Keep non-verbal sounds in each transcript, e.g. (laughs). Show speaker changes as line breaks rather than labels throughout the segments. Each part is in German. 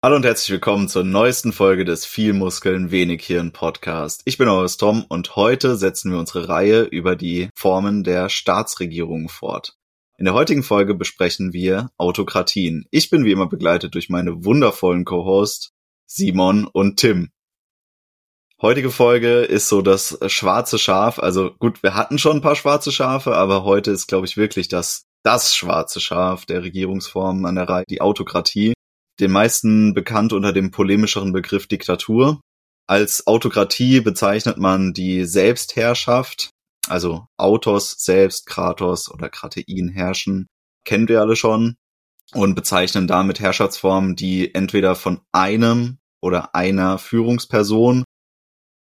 Hallo und herzlich willkommen zur neuesten Folge des Viel Muskeln, wenig Hirn Podcast. Ich bin euer Tom und heute setzen wir unsere Reihe über die Formen der Staatsregierung fort. In der heutigen Folge besprechen wir Autokratien. Ich bin wie immer begleitet durch meine wundervollen Co-Host Simon und Tim. Heutige Folge ist so das schwarze Schaf. Also gut, wir hatten schon ein paar schwarze Schafe, aber heute ist, glaube ich, wirklich das, das schwarze Schaf der Regierungsformen an der Reihe, die Autokratie den meisten bekannt unter dem polemischeren Begriff Diktatur. Als Autokratie bezeichnet man die Selbstherrschaft, also Autos selbst, Kratos oder Kratein herrschen, kennen wir alle schon und bezeichnen damit Herrschaftsformen, die entweder von einem oder einer Führungsperson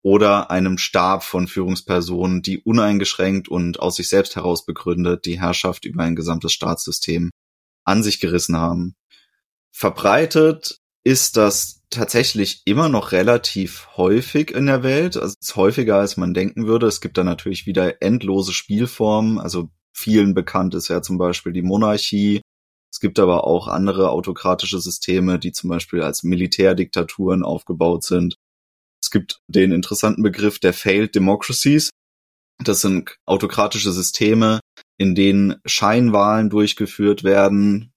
oder einem Stab von Führungspersonen, die uneingeschränkt und aus sich selbst heraus begründet die Herrschaft über ein gesamtes Staatssystem an sich gerissen haben. Verbreitet ist das tatsächlich immer noch relativ häufig in der Welt. Also es ist häufiger, als man denken würde. Es gibt da natürlich wieder endlose Spielformen. Also vielen bekannt ist ja zum Beispiel die Monarchie. Es gibt aber auch andere autokratische Systeme, die zum Beispiel als Militärdiktaturen aufgebaut sind. Es gibt den interessanten Begriff der Failed Democracies. Das sind autokratische Systeme, in denen Scheinwahlen durchgeführt werden,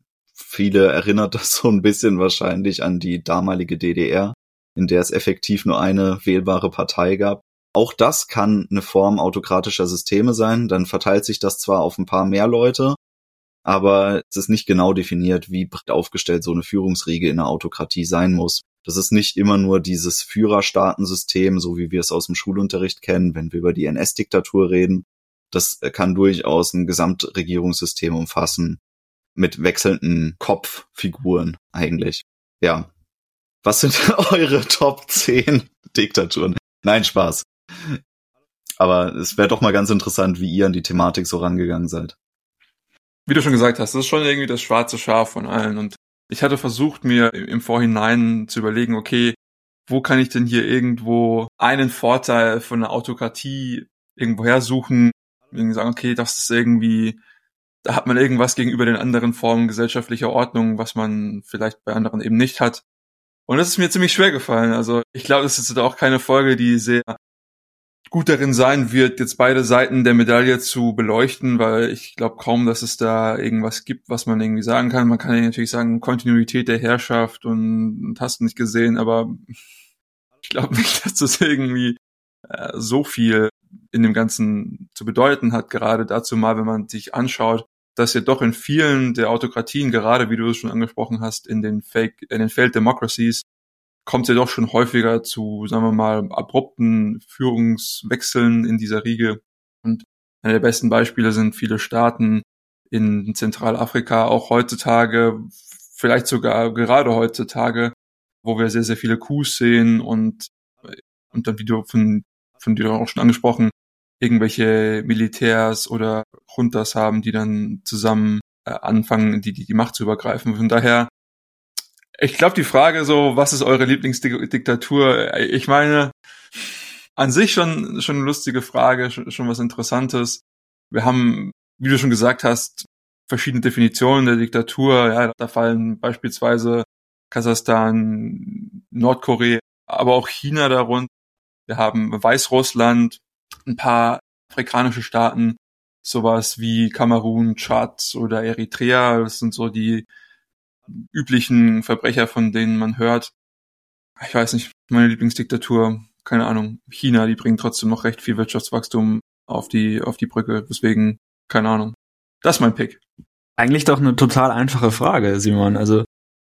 Viele erinnert das so ein bisschen wahrscheinlich an die damalige DDR, in der es effektiv nur eine wählbare Partei gab. Auch das kann eine Form autokratischer Systeme sein. Dann verteilt sich das zwar auf ein paar mehr Leute, aber es ist nicht genau definiert, wie breit aufgestellt so eine Führungsriege in einer Autokratie sein muss. Das ist nicht immer nur dieses Führerstaatensystem, so wie wir es aus dem Schulunterricht kennen, wenn wir über die NS-Diktatur reden. Das kann durchaus ein Gesamtregierungssystem umfassen, mit wechselnden Kopffiguren eigentlich. Ja. Was sind (laughs) eure Top 10 Diktaturen? Nein, Spaß. Aber es wäre doch mal ganz interessant, wie ihr an die Thematik so rangegangen seid.
Wie du schon gesagt hast, das ist schon irgendwie das schwarze Schaf von allen. Und ich hatte versucht, mir im Vorhinein zu überlegen, okay, wo kann ich denn hier irgendwo einen Vorteil von einer Autokratie irgendwo hersuchen? Irgendwie sagen, okay, das ist irgendwie da hat man irgendwas gegenüber den anderen Formen gesellschaftlicher Ordnung, was man vielleicht bei anderen eben nicht hat. Und das ist mir ziemlich schwer gefallen. Also ich glaube, das ist auch keine Folge, die sehr gut darin sein wird, jetzt beide Seiten der Medaille zu beleuchten, weil ich glaube kaum, dass es da irgendwas gibt, was man irgendwie sagen kann. Man kann ja natürlich sagen, Kontinuität der Herrschaft und, und hast nicht gesehen, aber ich glaube nicht, (laughs) dass das irgendwie äh, so viel in dem Ganzen zu bedeuten hat, gerade dazu mal, wenn man sich anschaut, dass ja doch in vielen der Autokratien, gerade wie du es schon angesprochen hast, in den Fake, in den Failed Democracies, kommt es ja doch schon häufiger zu, sagen wir mal, abrupten Führungswechseln in dieser Riege. Und einer der besten Beispiele sind viele Staaten in Zentralafrika, auch heutzutage, vielleicht sogar gerade heutzutage, wo wir sehr, sehr viele Coups sehen und, und dann, wie du von, von dir auch schon angesprochen, irgendwelche Militärs oder Juntas haben, die dann zusammen äh, anfangen, die, die, die Macht zu übergreifen. Von daher, ich glaube, die Frage so, was ist eure Lieblingsdiktatur? Äh, ich meine, an sich schon, schon eine lustige Frage, schon, schon was Interessantes. Wir haben, wie du schon gesagt hast, verschiedene Definitionen der Diktatur. Ja, da fallen beispielsweise Kasachstan, Nordkorea, aber auch China darunter. Wir haben Weißrussland, ein paar afrikanische Staaten, sowas wie Kamerun, Tschad oder Eritrea. Das sind so die üblichen Verbrecher, von denen man hört. Ich weiß nicht, meine Lieblingsdiktatur, keine Ahnung, China, die bringen trotzdem noch recht viel Wirtschaftswachstum auf die, auf die Brücke. Deswegen, keine Ahnung. Das ist mein Pick.
Eigentlich doch eine total einfache Frage, Simon. Also,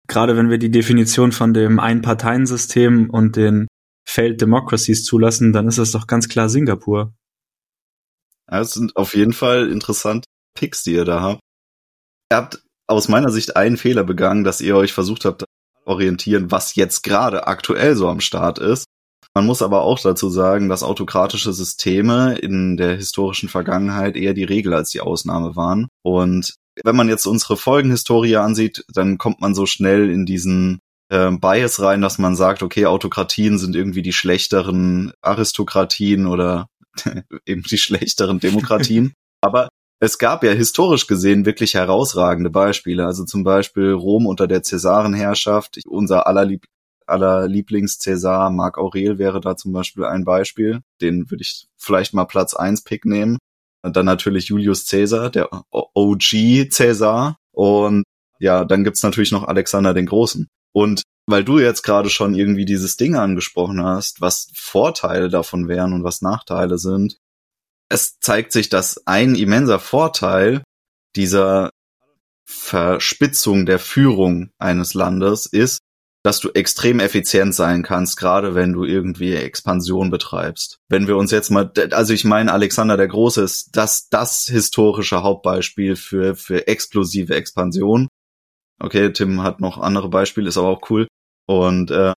gerade wenn wir die Definition von dem Einparteiensystem und den Failed Democracies zulassen, dann ist das doch ganz klar Singapur.
Ja, es sind auf jeden Fall interessante Picks, die ihr da habt. Ihr habt aus meiner Sicht einen Fehler begangen, dass ihr euch versucht habt, orientieren, was jetzt gerade aktuell so am Start ist. Man muss aber auch dazu sagen, dass autokratische Systeme in der historischen Vergangenheit eher die Regel als die Ausnahme waren. Und wenn man jetzt unsere Folgenhistorie ansieht, dann kommt man so schnell in diesen äh, Bias rein, dass man sagt, okay, Autokratien sind irgendwie die schlechteren Aristokratien oder (laughs) eben die schlechteren Demokratien. (laughs) Aber es gab ja historisch gesehen wirklich herausragende Beispiele. Also zum Beispiel Rom unter der Cäsarenherrschaft. Unser aller, Lieb aller Lieblings-Cäsar, Marc Aurel wäre da zum Beispiel ein Beispiel. Den würde ich vielleicht mal Platz eins Pick nehmen. Und dann natürlich Julius Caesar, der OG Caesar. Und ja, dann gibt's natürlich noch Alexander den Großen. Und weil du jetzt gerade schon irgendwie dieses Ding angesprochen hast, was Vorteile davon wären und was Nachteile sind, es zeigt sich, dass ein immenser Vorteil dieser Verspitzung der Führung eines Landes ist, dass du extrem effizient sein kannst, gerade wenn du irgendwie Expansion betreibst. Wenn wir uns jetzt mal, also ich meine, Alexander der Große ist das, das historische Hauptbeispiel für, für explosive Expansion. Okay, Tim hat noch andere Beispiele, ist aber auch cool. Und äh,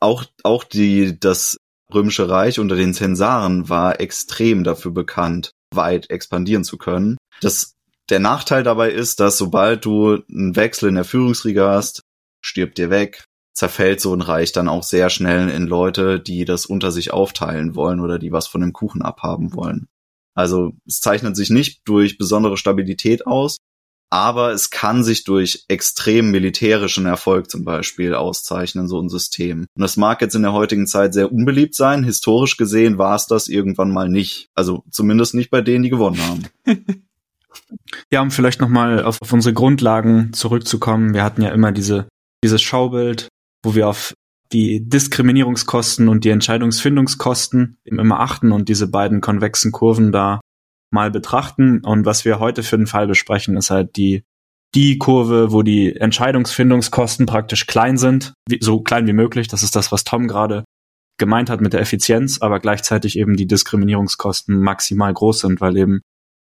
auch, auch die, das Römische Reich unter den Zensaren war extrem dafür bekannt, weit expandieren zu können. Das, der Nachteil dabei ist, dass sobald du einen Wechsel in der Führungsriege hast, stirbt dir weg, zerfällt so ein Reich dann auch sehr schnell in Leute, die das unter sich aufteilen wollen oder die was von dem Kuchen abhaben wollen. Also es zeichnet sich nicht durch besondere Stabilität aus, aber es kann sich durch extrem militärischen Erfolg zum Beispiel auszeichnen, so ein System. Und das mag jetzt in der heutigen Zeit sehr unbeliebt sein. Historisch gesehen war es das irgendwann mal nicht. Also zumindest nicht bei denen, die gewonnen haben. (laughs)
ja, um vielleicht nochmal auf, auf unsere Grundlagen zurückzukommen. Wir hatten ja immer diese, dieses Schaubild, wo wir auf die Diskriminierungskosten und die Entscheidungsfindungskosten immer achten und diese beiden konvexen Kurven da mal betrachten. Und was wir heute für den Fall besprechen, ist halt die, die Kurve, wo die Entscheidungsfindungskosten praktisch klein sind, wie, so klein wie möglich. Das ist das, was Tom gerade gemeint hat mit der Effizienz, aber gleichzeitig eben die Diskriminierungskosten maximal groß sind, weil eben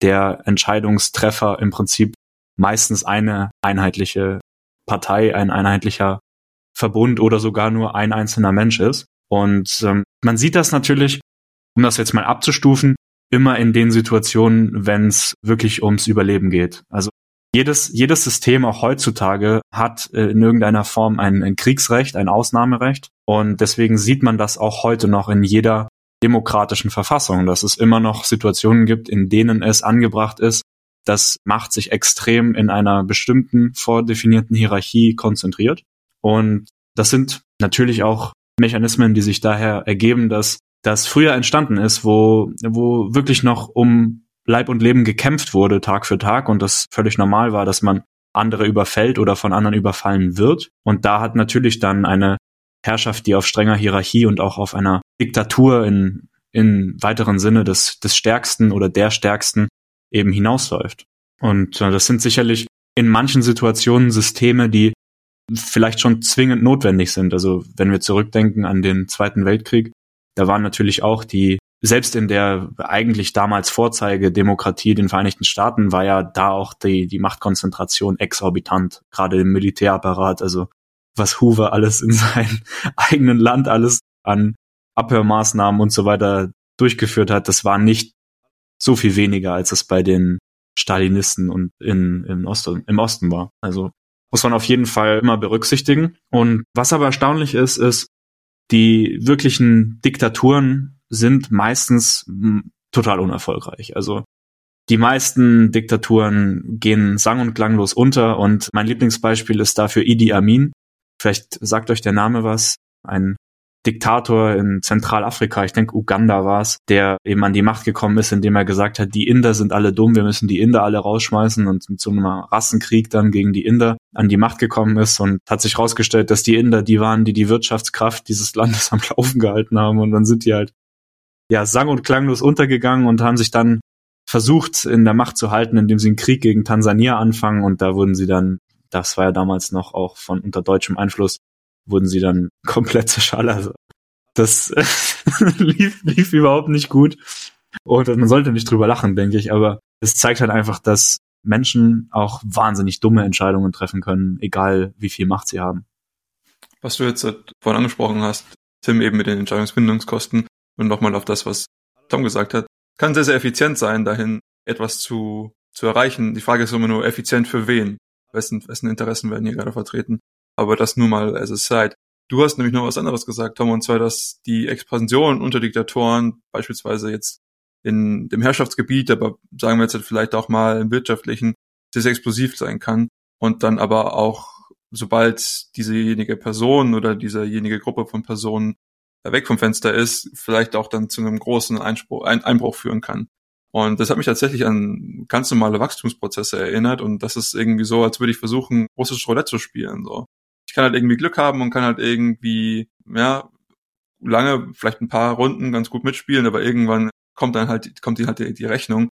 der Entscheidungstreffer im Prinzip meistens eine einheitliche Partei, ein einheitlicher Verbund oder sogar nur ein einzelner Mensch ist. Und ähm, man sieht das natürlich, um das jetzt mal abzustufen, immer in den Situationen, wenn es wirklich ums Überleben geht. Also jedes, jedes System auch heutzutage hat äh, in irgendeiner Form ein, ein Kriegsrecht, ein Ausnahmerecht. Und deswegen sieht man das auch heute noch in jeder demokratischen Verfassung, dass es immer noch Situationen gibt, in denen es angebracht ist, dass Macht sich extrem in einer bestimmten vordefinierten Hierarchie konzentriert. Und das sind natürlich auch Mechanismen, die sich daher ergeben, dass das früher entstanden ist, wo, wo wirklich noch um Leib und Leben gekämpft wurde, Tag für Tag, und das völlig normal war, dass man andere überfällt oder von anderen überfallen wird. Und da hat natürlich dann eine Herrschaft, die auf strenger Hierarchie und auch auf einer Diktatur in, in weiteren Sinne des, des Stärksten oder der Stärksten eben hinausläuft. Und äh, das sind sicherlich in manchen Situationen Systeme, die vielleicht schon zwingend notwendig sind. Also wenn wir zurückdenken an den Zweiten Weltkrieg, da waren natürlich auch die, selbst in der eigentlich damals Vorzeigedemokratie den Vereinigten Staaten war ja da auch die, die Machtkonzentration exorbitant, gerade im Militärapparat, also was Hoover alles in (laughs) seinem eigenen Land alles an Abhörmaßnahmen und so weiter durchgeführt hat, das war nicht so viel weniger, als es bei den Stalinisten und in, im, Osten, im Osten war. Also muss man auf jeden Fall immer berücksichtigen. Und was aber erstaunlich ist, ist, die wirklichen Diktaturen sind meistens hm, total unerfolgreich. Also die meisten Diktaturen gehen sang- und klanglos unter und mein Lieblingsbeispiel ist dafür Idi Amin. Vielleicht sagt euch der Name was. Ein Diktator in Zentralafrika, ich denke Uganda war es, der eben an die Macht gekommen ist, indem er gesagt hat, die Inder sind alle dumm, wir müssen die Inder alle rausschmeißen und mit so einem Rassenkrieg dann gegen die Inder an die Macht gekommen ist und hat sich herausgestellt, dass die Inder die waren, die die Wirtschaftskraft dieses Landes (laughs) am Laufen gehalten haben und dann sind die halt ja sang- und klanglos untergegangen und haben sich dann versucht in der Macht zu halten, indem sie einen Krieg gegen Tansania anfangen und da wurden sie dann, das war ja damals noch auch von unter deutschem Einfluss, wurden sie dann (laughs) komplett zerschallert. Also das (laughs) lief, lief überhaupt nicht gut. Und man sollte nicht drüber lachen, denke ich, aber es zeigt halt einfach, dass Menschen auch wahnsinnig dumme Entscheidungen treffen können, egal wie viel Macht sie haben.
Was du jetzt vorhin angesprochen hast, Tim, eben mit den Entscheidungsfindungskosten und nochmal auf das, was Tom gesagt hat, kann sehr, sehr effizient sein, dahin etwas zu, zu erreichen. Die Frage ist immer nur effizient für wen? Wessen, wessen Interessen werden hier gerade vertreten? Aber das nur mal as a side. Du hast nämlich noch was anderes gesagt, Tom, und zwar, dass die Expansion unter Diktatoren, beispielsweise jetzt in dem Herrschaftsgebiet, aber sagen wir jetzt vielleicht auch mal im wirtschaftlichen, sehr, sehr explosiv sein kann und dann aber auch, sobald diesejenige Person oder diesejenige Gruppe von Personen weg vom Fenster ist, vielleicht auch dann zu einem großen Einspruch, ein, Einbruch führen kann. Und das hat mich tatsächlich an ganz normale Wachstumsprozesse erinnert und das ist irgendwie so, als würde ich versuchen, russisches Roulette zu spielen. So. Ich kann halt irgendwie Glück haben und kann halt irgendwie, ja, lange, vielleicht ein paar Runden ganz gut mitspielen, aber irgendwann kommt dann halt, kommt die halt die, die Rechnung.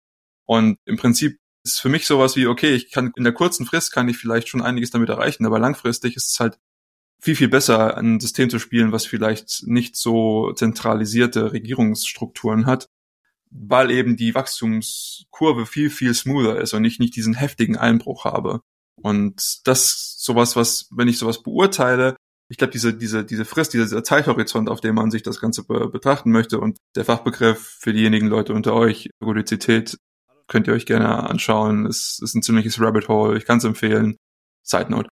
Und im Prinzip ist für mich sowas wie, okay, ich kann in der kurzen Frist kann ich vielleicht schon einiges damit erreichen, aber langfristig ist es halt viel, viel besser, ein System zu spielen, was vielleicht nicht so zentralisierte Regierungsstrukturen hat, weil eben die Wachstumskurve viel, viel smoother ist und ich nicht diesen heftigen Einbruch habe. Und das sowas, was, wenn ich sowas beurteile, ich glaube, diese, diese, diese Frist, dieser Zeithorizont, auf dem man sich das Ganze be betrachten möchte und der Fachbegriff für diejenigen Leute unter euch, Ergodizität, könnt ihr euch gerne anschauen. Es ist ein ziemliches Rabbit Hole. Ich kann es empfehlen. Side Note.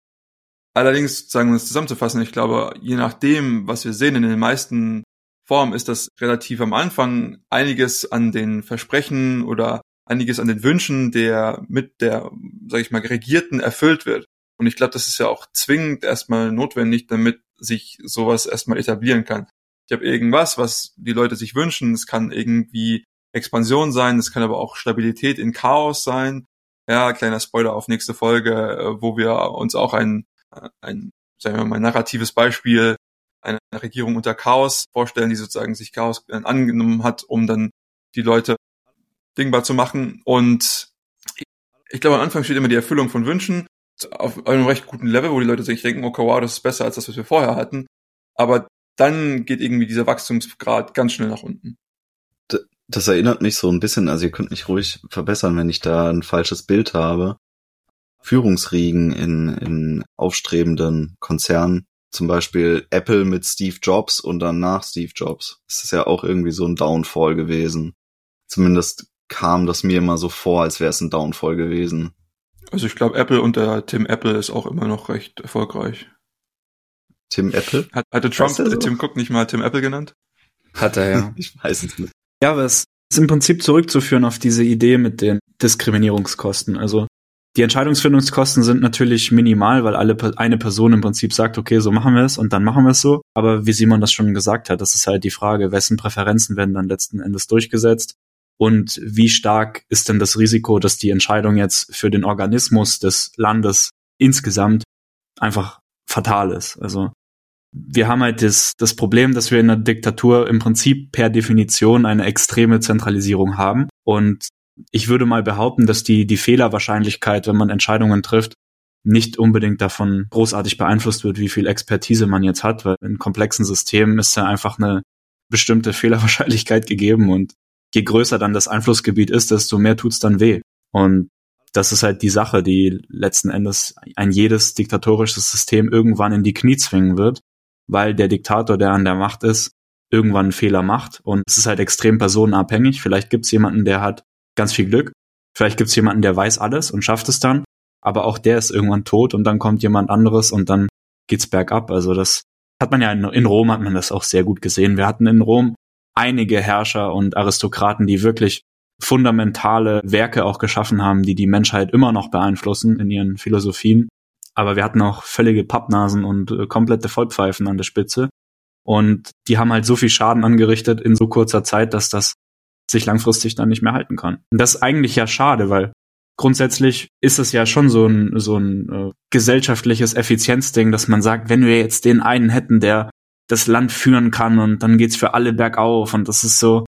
Allerdings, sagen wir es zusammenzufassen, ich glaube, je nachdem, was wir sehen in den meisten Formen, ist das relativ am Anfang einiges an den Versprechen oder einiges an den Wünschen der mit der, sag ich mal, Regierten erfüllt wird. Und ich glaube, das ist ja auch zwingend erstmal notwendig, damit sich sowas erstmal etablieren kann. Ich habe irgendwas, was die Leute sich wünschen. Es kann irgendwie Expansion sein, es kann aber auch Stabilität in Chaos sein. Ja, kleiner Spoiler auf nächste Folge, äh, wo wir uns auch ein ein, sagen wir mal, narratives Beispiel einer Regierung unter Chaos vorstellen, die sozusagen sich Chaos äh, angenommen hat, um dann die Leute dingbar zu machen. Und ich glaube, am Anfang steht immer die Erfüllung von Wünschen auf einem recht guten Level, wo die Leute sich denken, okay, wow, das ist besser als das, was wir vorher hatten. Aber dann geht irgendwie dieser Wachstumsgrad ganz schnell nach unten.
Das erinnert mich so ein bisschen, also ihr könnt mich ruhig verbessern, wenn ich da ein falsches Bild habe. Führungsriegen in, in aufstrebenden Konzernen. Zum Beispiel Apple mit Steve Jobs und dann nach Steve Jobs. Das ist ja auch irgendwie so ein Downfall gewesen. Zumindest kam das mir immer so vor, als wäre es ein Downfall gewesen.
Also ich glaube, Apple und der Tim Apple ist auch immer noch recht erfolgreich.
Tim Apple?
Hat, hatte Trump so? Tim Cook nicht mal Tim Apple genannt?
Hat er, ja. (laughs)
ich weiß es nicht.
Ja, aber es ist im Prinzip zurückzuführen auf diese Idee mit den Diskriminierungskosten. Also die Entscheidungsfindungskosten sind natürlich minimal, weil alle eine Person im Prinzip sagt, okay, so machen wir es und dann machen wir es so. Aber wie Simon das schon gesagt hat, das ist halt die Frage, wessen Präferenzen werden dann letzten Endes durchgesetzt und wie stark ist denn das Risiko, dass die Entscheidung jetzt für den Organismus des Landes insgesamt einfach fatal ist. Also wir haben halt das, das Problem, dass wir in der Diktatur im Prinzip per Definition eine extreme Zentralisierung haben und ich würde mal behaupten, dass die, die Fehlerwahrscheinlichkeit, wenn man Entscheidungen trifft, nicht unbedingt davon großartig beeinflusst wird, wie viel Expertise man jetzt hat, weil in komplexen Systemen ist ja einfach eine bestimmte Fehlerwahrscheinlichkeit gegeben und je größer dann das Einflussgebiet ist, desto mehr tut's dann weh. Und das ist halt die Sache, die letzten Endes ein jedes diktatorisches System irgendwann in die Knie zwingen wird, weil der Diktator, der an der Macht ist, irgendwann einen Fehler macht. Und es ist halt extrem personenabhängig. Vielleicht gibt's jemanden, der hat ganz viel Glück. Vielleicht gibt's jemanden, der weiß alles und schafft es dann, aber auch der ist irgendwann tot und dann kommt jemand anderes und dann geht's bergab. Also das hat man ja in, in Rom hat man das auch sehr gut gesehen. Wir hatten in Rom einige Herrscher und Aristokraten, die wirklich fundamentale Werke auch geschaffen haben, die die Menschheit immer noch beeinflussen in ihren Philosophien. Aber wir hatten auch völlige Pappnasen und äh, komplette Vollpfeifen an der Spitze. Und die haben halt so viel Schaden angerichtet in so kurzer Zeit, dass das sich langfristig dann nicht mehr halten kann. Und das ist eigentlich ja schade, weil grundsätzlich ist es ja schon so ein, so ein äh, gesellschaftliches Effizienzding, dass man sagt, wenn wir jetzt den einen hätten, der das Land führen kann und dann geht's für alle bergauf und das ist so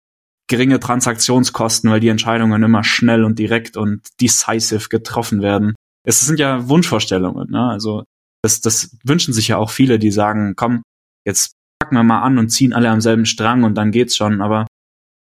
geringe Transaktionskosten, weil die Entscheidungen immer schnell und direkt und decisive getroffen werden. Es sind ja Wunschvorstellungen, ne? Also das, das wünschen sich ja auch viele, die sagen, komm, jetzt packen wir mal an und ziehen alle am selben Strang und dann geht's schon. Aber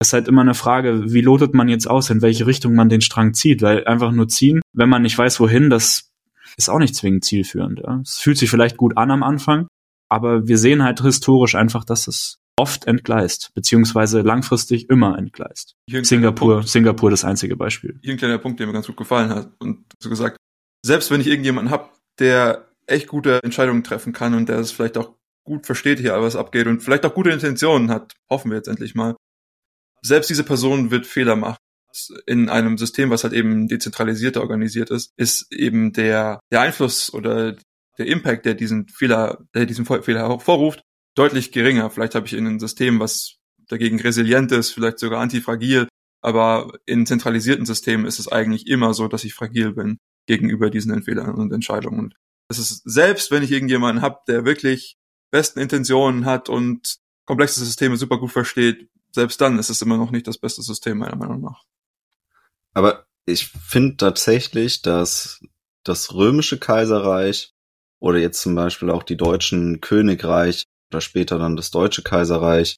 ist halt immer eine Frage, wie lotet man jetzt aus, in welche Richtung man den Strang zieht, weil einfach nur ziehen, wenn man nicht weiß, wohin, das ist auch nicht zwingend zielführend. Ja. Es fühlt sich vielleicht gut an am Anfang, aber wir sehen halt historisch einfach, dass es oft entgleist, beziehungsweise langfristig immer entgleist. Singapur, Punkt, Singapur das einzige Beispiel.
Hier ein kleiner Punkt, der mir ganz gut gefallen hat und so gesagt, selbst wenn ich irgendjemanden hab, der echt gute Entscheidungen treffen kann und der es vielleicht auch gut versteht hier, was abgeht und vielleicht auch gute Intentionen hat, hoffen wir jetzt endlich mal, selbst diese Person wird Fehler machen. In einem System, was halt eben dezentralisierter organisiert ist, ist eben der, der Einfluss oder der Impact, der diesen Fehler, der diesen Fehler hervorruft, deutlich geringer. Vielleicht habe ich in einem System, was dagegen resilient ist, vielleicht sogar antifragil, aber in zentralisierten Systemen ist es eigentlich immer so, dass ich fragil bin gegenüber diesen Fehlern und Entscheidungen. Und es ist selbst, wenn ich irgendjemanden habe, der wirklich besten Intentionen hat und komplexe Systeme super gut versteht, selbst dann ist es immer noch nicht das beste System meiner Meinung nach.
Aber ich finde tatsächlich, dass das römische Kaiserreich oder jetzt zum Beispiel auch die deutschen Königreich oder später dann das deutsche Kaiserreich,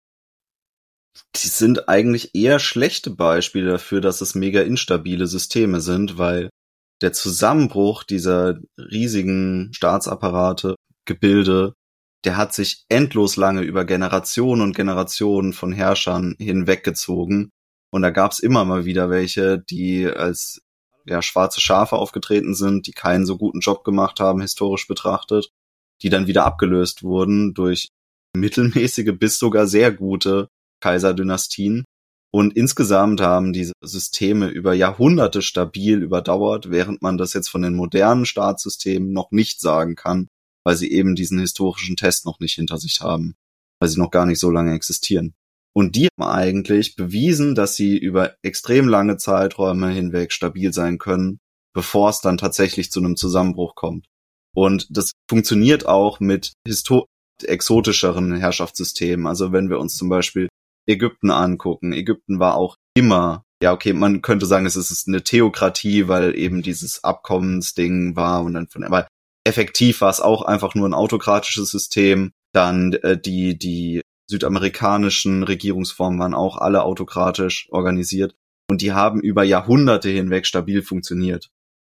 die sind eigentlich eher schlechte Beispiele dafür, dass es mega instabile Systeme sind, weil der Zusammenbruch dieser riesigen Staatsapparate, Gebilde, der hat sich endlos lange über Generationen und Generationen von Herrschern hinweggezogen. Und da gab's immer mal wieder welche, die als ja, schwarze Schafe aufgetreten sind, die keinen so guten Job gemacht haben, historisch betrachtet, die dann wieder abgelöst wurden durch mittelmäßige bis sogar sehr gute Kaiserdynastien. Und insgesamt haben diese Systeme über Jahrhunderte stabil überdauert, während man das jetzt von den modernen Staatssystemen noch nicht sagen kann, weil sie eben diesen historischen Test noch nicht hinter sich haben, weil sie noch gar nicht so lange existieren. Und die haben eigentlich bewiesen, dass sie über extrem lange Zeiträume hinweg stabil sein können, bevor es dann tatsächlich zu einem Zusammenbruch kommt. Und das funktioniert auch mit exotischeren Herrschaftssystemen. Also wenn wir uns zum Beispiel Ägypten angucken. Ägypten war auch immer, ja, okay, man könnte sagen, es ist eine Theokratie, weil eben dieses Abkommensding war und dann von, aber effektiv war es auch einfach nur ein autokratisches System. Dann äh, die, die südamerikanischen Regierungsformen waren auch alle autokratisch organisiert und die haben über Jahrhunderte hinweg stabil funktioniert.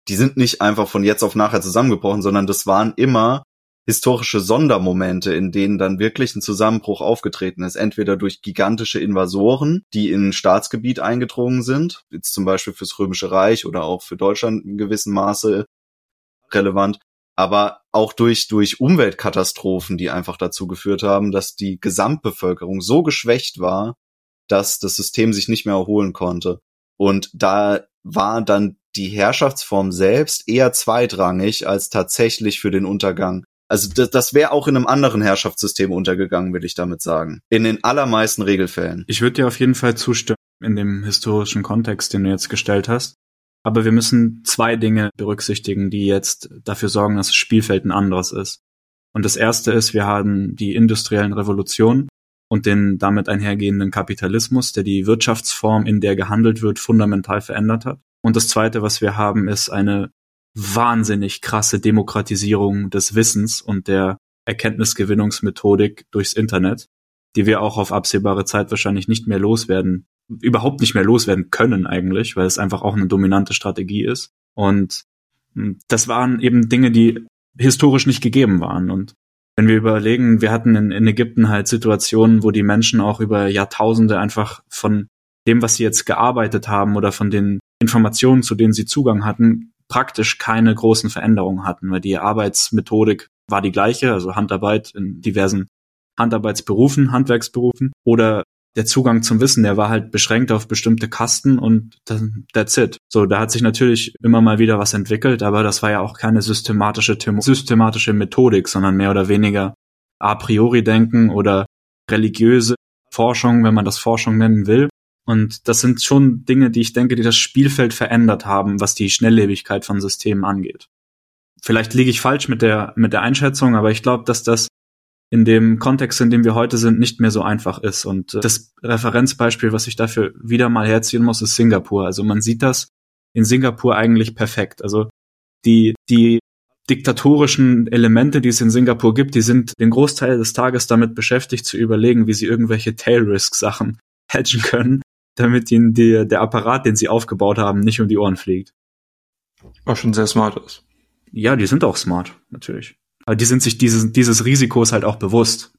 Die sind nicht einfach von jetzt auf nachher zusammengebrochen, sondern das waren immer historische Sondermomente, in denen dann wirklich ein Zusammenbruch aufgetreten ist, entweder durch gigantische Invasoren, die in ein Staatsgebiet eingedrungen sind, jetzt zum Beispiel fürs Römische Reich oder auch für Deutschland in gewissem Maße relevant, aber auch durch, durch Umweltkatastrophen, die einfach dazu geführt haben, dass die Gesamtbevölkerung so geschwächt war, dass das System sich nicht mehr erholen konnte. Und da war dann die Herrschaftsform selbst eher zweitrangig als tatsächlich für den Untergang also das, das wäre auch in einem anderen Herrschaftssystem untergegangen, will ich damit sagen. In den allermeisten Regelfällen.
Ich würde dir auf jeden Fall zustimmen in dem historischen Kontext, den du jetzt gestellt hast. Aber wir müssen zwei Dinge berücksichtigen, die jetzt dafür sorgen, dass das Spielfeld ein anderes ist. Und das erste ist, wir haben die industriellen Revolutionen und den damit einhergehenden Kapitalismus, der die Wirtschaftsform, in der gehandelt wird, fundamental verändert hat. Und das zweite, was wir haben, ist eine wahnsinnig krasse Demokratisierung des Wissens und der Erkenntnisgewinnungsmethodik durchs Internet, die wir auch auf absehbare Zeit wahrscheinlich nicht mehr loswerden, überhaupt nicht mehr loswerden können eigentlich, weil es einfach auch eine dominante Strategie ist. Und hm, das waren eben Dinge, die historisch nicht gegeben waren. Und wenn wir überlegen, wir hatten in, in Ägypten halt Situationen, wo die Menschen auch über Jahrtausende einfach von dem, was sie jetzt gearbeitet haben oder von den Informationen, zu denen sie Zugang hatten, praktisch keine großen Veränderungen hatten, weil die Arbeitsmethodik war die gleiche, also Handarbeit in diversen Handarbeitsberufen, Handwerksberufen oder der Zugang zum Wissen, der war halt beschränkt auf bestimmte Kasten und that's it. So, da hat sich natürlich immer mal wieder was entwickelt, aber das war ja auch keine systematische, systematische Methodik, sondern mehr oder weniger a priori denken oder religiöse Forschung, wenn man das Forschung nennen will. Und das sind schon Dinge, die ich denke, die das Spielfeld verändert haben, was die Schnelllebigkeit von Systemen angeht. Vielleicht liege ich falsch mit der, mit der Einschätzung, aber ich glaube, dass das in dem Kontext, in dem wir heute sind, nicht mehr so einfach ist. Und äh, das Referenzbeispiel, was ich dafür wieder mal herziehen muss, ist Singapur. Also man sieht das in Singapur eigentlich perfekt. Also die, die diktatorischen Elemente, die es in Singapur gibt, die sind den Großteil des Tages damit beschäftigt zu überlegen, wie sie irgendwelche Tail-Risk-Sachen (laughs) hedgen können damit ihnen die, der Apparat, den sie aufgebaut haben, nicht um die Ohren fliegt.
Was schon sehr smart ist.
Ja, die sind auch smart, natürlich. Aber die sind sich dieses, dieses Risikos halt auch bewusst.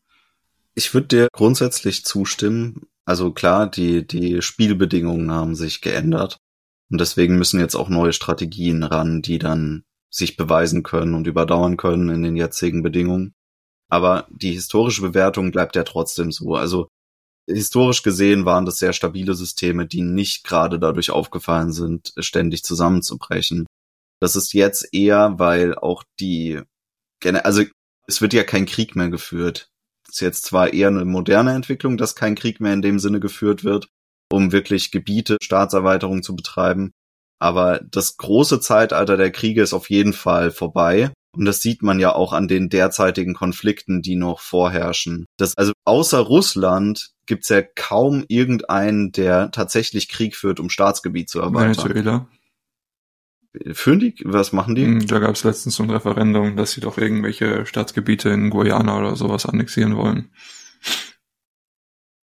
Ich würde dir grundsätzlich zustimmen. Also klar, die, die Spielbedingungen haben sich geändert. Und deswegen müssen jetzt auch neue Strategien ran, die dann sich beweisen können und überdauern können in den jetzigen Bedingungen. Aber die historische Bewertung bleibt ja trotzdem so. Also historisch gesehen waren das sehr stabile Systeme, die nicht gerade dadurch aufgefallen sind, ständig zusammenzubrechen. Das ist jetzt eher, weil auch die, also es wird ja kein Krieg mehr geführt. Das ist jetzt zwar eher eine moderne Entwicklung, dass kein Krieg mehr in dem Sinne geführt wird, um wirklich Gebiete, Staatserweiterung zu betreiben. Aber das große Zeitalter der Kriege ist auf jeden Fall vorbei. Und das sieht man ja auch an den derzeitigen Konflikten, die noch vorherrschen. Das, also außer Russland gibt's ja kaum irgendeinen, der tatsächlich Krieg führt, um Staatsgebiet zu erweitern.
Venezuela.
Führen die? Was machen die?
Hm, Da gab es letztens so ein Referendum, dass sie doch irgendwelche Staatsgebiete in Guyana oder sowas annexieren wollen.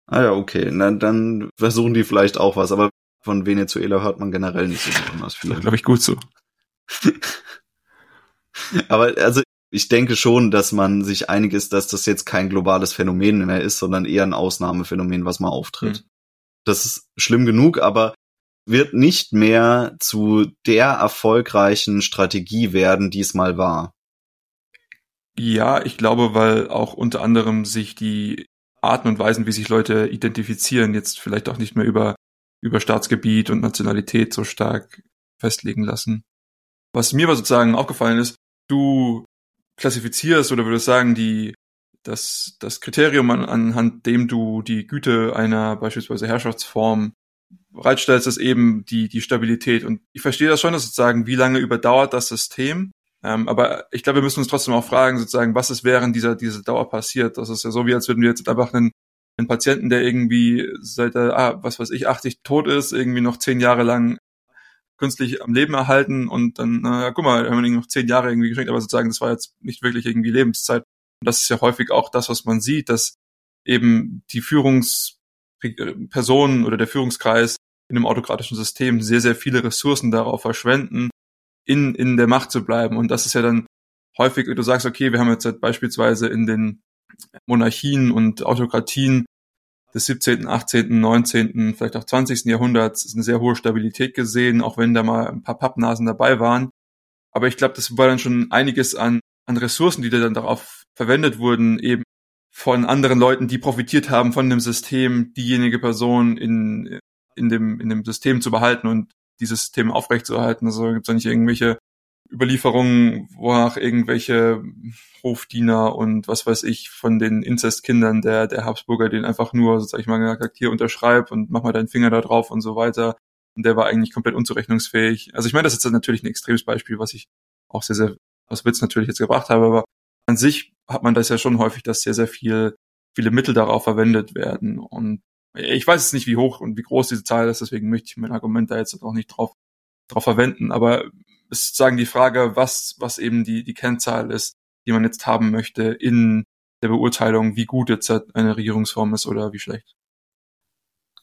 Ah ja, okay. Na, dann versuchen die vielleicht auch was, aber von Venezuela hört man generell nicht so besonders viel.
Glaube ich gut so. (laughs)
Aber also ich denke schon, dass man sich einig ist, dass das jetzt kein globales Phänomen mehr ist, sondern eher ein Ausnahmephänomen, was mal auftritt.
Mhm.
Das ist schlimm genug, aber wird nicht mehr zu der erfolgreichen Strategie werden, die es mal war.
Ja, ich glaube, weil auch unter anderem sich die Arten und Weisen, wie sich Leute identifizieren, jetzt vielleicht auch nicht mehr über, über Staatsgebiet und Nationalität so stark festlegen lassen. Was mir aber sozusagen aufgefallen ist, du klassifizierst oder würdest sagen, die, das, das Kriterium an, anhand dem du die Güte einer beispielsweise Herrschaftsform bereitstellst, ist eben die, die Stabilität. Und ich verstehe das schon, dass sozusagen, wie lange überdauert das System? Ähm, aber ich glaube, wir müssen uns trotzdem auch fragen, sozusagen, was ist während dieser, dieser Dauer passiert? Das ist ja so, wie als würden wir jetzt einfach einen, einen Patienten, der irgendwie seit er, ah, was weiß ich, 80 tot ist, irgendwie noch zehn Jahre lang künstlich am Leben erhalten und dann, na, guck mal, haben wir ihm noch zehn Jahre irgendwie geschenkt, aber sozusagen, das war jetzt nicht wirklich irgendwie Lebenszeit. Und das ist ja häufig auch das, was man sieht, dass eben die Führungspersonen oder der Führungskreis in einem autokratischen System sehr, sehr viele Ressourcen darauf verschwenden, in, in der Macht zu bleiben. Und das ist ja dann häufig, du sagst, okay, wir haben jetzt halt beispielsweise in den Monarchien und Autokratien des 17., 18., 19., vielleicht auch 20. Jahrhunderts eine sehr hohe Stabilität gesehen, auch wenn da mal ein paar Pappnasen dabei waren. Aber ich glaube, das war dann schon einiges an, an Ressourcen, die dann darauf verwendet wurden, eben von anderen Leuten, die profitiert haben von dem System, diejenige Person in, in, dem, in dem System zu behalten und dieses System aufrechtzuerhalten. Also gibt es da nicht irgendwelche Überlieferungen, wonach irgendwelche Hofdiener und was weiß ich von den Inzestkindern der, der Habsburger den einfach nur, sag ich mal, gesagt, hier unterschreib und mach mal deinen Finger da drauf und so weiter. Und der war eigentlich komplett unzurechnungsfähig. Also ich meine, das ist natürlich ein extremes Beispiel, was ich auch sehr, sehr aus Witz natürlich jetzt gebracht habe, aber an sich hat man das ja schon häufig, dass sehr, sehr viel, viele Mittel darauf verwendet werden. Und ich weiß jetzt nicht, wie hoch und wie groß diese Zahl ist, deswegen möchte ich mein Argument da jetzt auch nicht drauf, drauf verwenden. Aber ist sozusagen die Frage, was, was eben die, die Kennzahl ist, die man jetzt haben möchte in der Beurteilung, wie gut jetzt eine Regierungsform ist oder wie schlecht.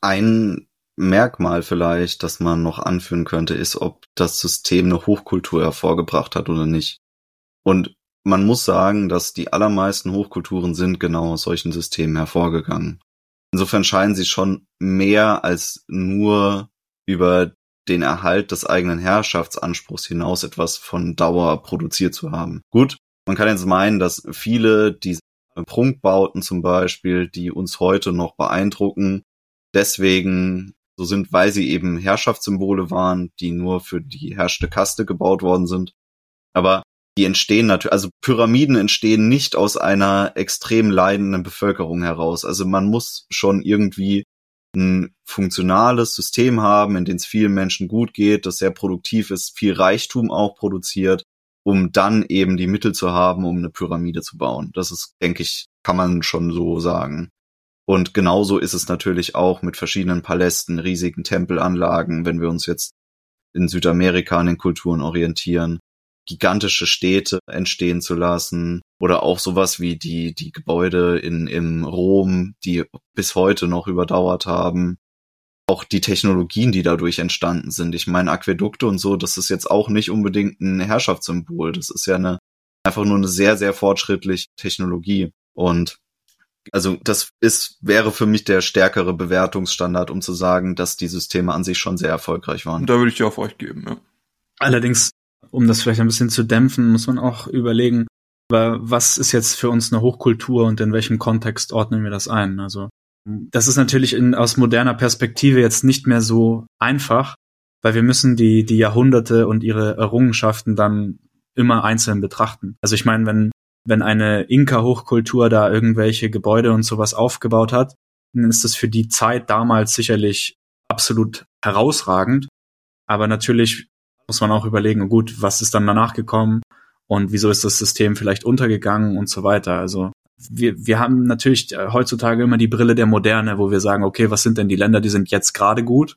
Ein Merkmal vielleicht, das man noch anführen könnte, ist, ob das System eine Hochkultur hervorgebracht hat oder nicht. Und man muss sagen, dass die allermeisten Hochkulturen sind genau aus solchen Systemen hervorgegangen. Insofern scheinen sie schon mehr als nur über den Erhalt des eigenen Herrschaftsanspruchs hinaus etwas von Dauer produziert zu haben. Gut, man kann jetzt meinen, dass viele dieser Prunkbauten zum Beispiel, die uns heute noch beeindrucken, deswegen so sind, weil sie eben Herrschaftssymbole waren, die nur für die herrschte Kaste gebaut worden sind. Aber die entstehen natürlich, also Pyramiden entstehen nicht aus einer extrem leidenden Bevölkerung heraus. Also man muss schon irgendwie ein funktionales System haben, in dem es vielen Menschen gut geht, das sehr produktiv ist, viel Reichtum auch produziert, um dann eben die Mittel zu haben, um eine Pyramide zu bauen. Das ist, denke ich, kann man schon so sagen. Und genauso ist es natürlich auch mit verschiedenen Palästen, riesigen Tempelanlagen, wenn wir uns jetzt in Südamerika an den Kulturen orientieren gigantische Städte entstehen zu lassen oder auch sowas wie die, die Gebäude in, in Rom, die bis heute noch überdauert haben. Auch die Technologien, die dadurch entstanden sind. Ich meine, Aquädukte und so, das ist jetzt auch nicht unbedingt ein Herrschaftssymbol. Das ist ja eine, einfach nur eine sehr, sehr fortschrittliche Technologie. Und also das ist, wäre für mich der stärkere Bewertungsstandard, um zu sagen, dass die Systeme an sich schon sehr erfolgreich waren.
Da würde ich dir auf euch geben, ja.
Allerdings um das vielleicht ein bisschen zu dämpfen, muss man auch überlegen, was ist jetzt für uns eine Hochkultur und in welchem Kontext ordnen wir das ein? Also Das ist natürlich in, aus moderner Perspektive jetzt nicht mehr so einfach, weil wir müssen die, die Jahrhunderte und ihre Errungenschaften dann immer einzeln betrachten. Also ich meine, wenn, wenn eine Inka-Hochkultur da irgendwelche Gebäude und sowas aufgebaut hat, dann ist das für die Zeit damals sicherlich absolut herausragend. Aber natürlich muss man auch überlegen, gut, was ist dann danach gekommen und wieso ist das System vielleicht untergegangen und so weiter. Also wir, wir haben natürlich heutzutage immer die Brille der Moderne, wo wir sagen, okay, was sind denn die Länder, die sind jetzt gerade gut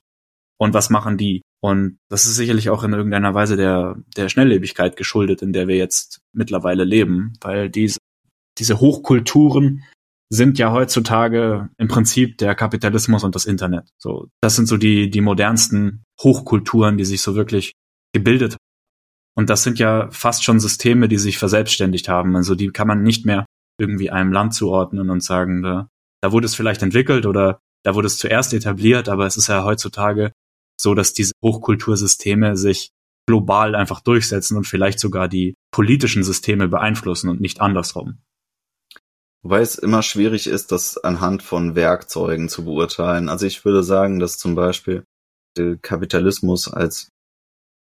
und was machen die? Und das ist sicherlich auch in irgendeiner Weise der, der Schnelllebigkeit geschuldet, in der wir jetzt mittlerweile leben, weil diese, diese Hochkulturen sind ja heutzutage im Prinzip der Kapitalismus und das Internet. So, das sind so die, die modernsten Hochkulturen, die sich so wirklich gebildet. Und das sind ja fast schon Systeme, die sich verselbstständigt haben. Also die kann man nicht mehr irgendwie einem Land zuordnen und sagen, da, da wurde es vielleicht entwickelt oder da wurde es zuerst etabliert, aber es ist ja heutzutage so, dass diese Hochkultursysteme sich global einfach durchsetzen und vielleicht sogar die politischen Systeme beeinflussen und nicht andersrum.
Wobei es immer schwierig ist, das anhand von Werkzeugen zu beurteilen. Also ich würde sagen, dass zum Beispiel der Kapitalismus als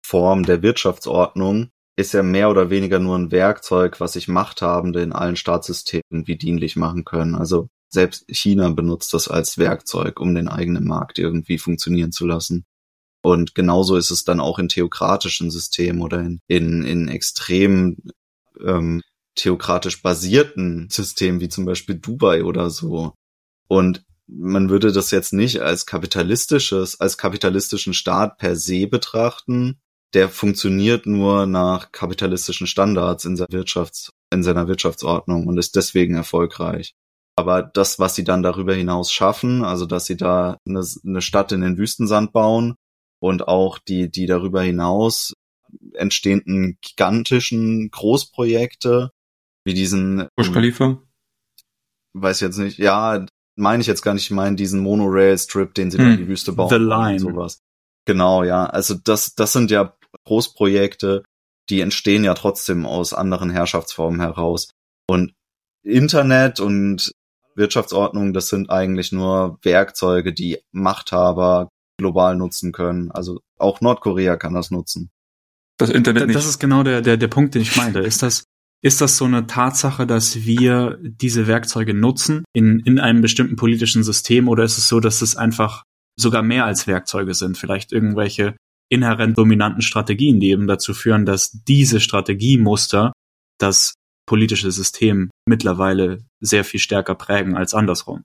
Form der Wirtschaftsordnung ist ja mehr oder weniger nur ein Werkzeug, was sich Machthabende in allen Staatssystemen wie dienlich machen können. Also selbst China benutzt das als Werkzeug, um den eigenen Markt irgendwie funktionieren zu lassen. Und genauso ist es dann auch in theokratischen Systemen oder in, in, in extrem ähm, theokratisch basierten Systemen wie zum Beispiel Dubai oder so. Und man würde das jetzt nicht als kapitalistisches, als kapitalistischen Staat per se betrachten. Der funktioniert nur nach kapitalistischen Standards in seiner Wirtschafts, in seiner Wirtschaftsordnung und ist deswegen erfolgreich. Aber das, was sie dann darüber hinaus schaffen, also dass sie da eine, eine Stadt in den Wüstensand bauen und auch die, die darüber hinaus entstehenden gigantischen Großprojekte, wie diesen
Bush Khalifa?
Weiß jetzt nicht. Ja, meine ich jetzt gar nicht. Ich meine diesen Monorail-Strip, den sie hm. in die Wüste bauen.
The Line.
sowas. Genau, ja. Also das, das sind ja Großprojekte, die entstehen ja trotzdem aus anderen Herrschaftsformen heraus. Und Internet und Wirtschaftsordnung, das sind eigentlich nur Werkzeuge, die Machthaber global nutzen können. Also auch Nordkorea kann das nutzen.
Das Internet nicht. Das ist genau der, der, der Punkt, den ich meinte. Ist das, ist das so eine Tatsache, dass wir diese Werkzeuge nutzen in, in einem bestimmten politischen System oder ist es so, dass es einfach sogar mehr als Werkzeuge sind? Vielleicht irgendwelche inhärent dominanten Strategien, die eben dazu führen, dass diese Strategiemuster das politische System mittlerweile sehr viel stärker prägen als andersrum.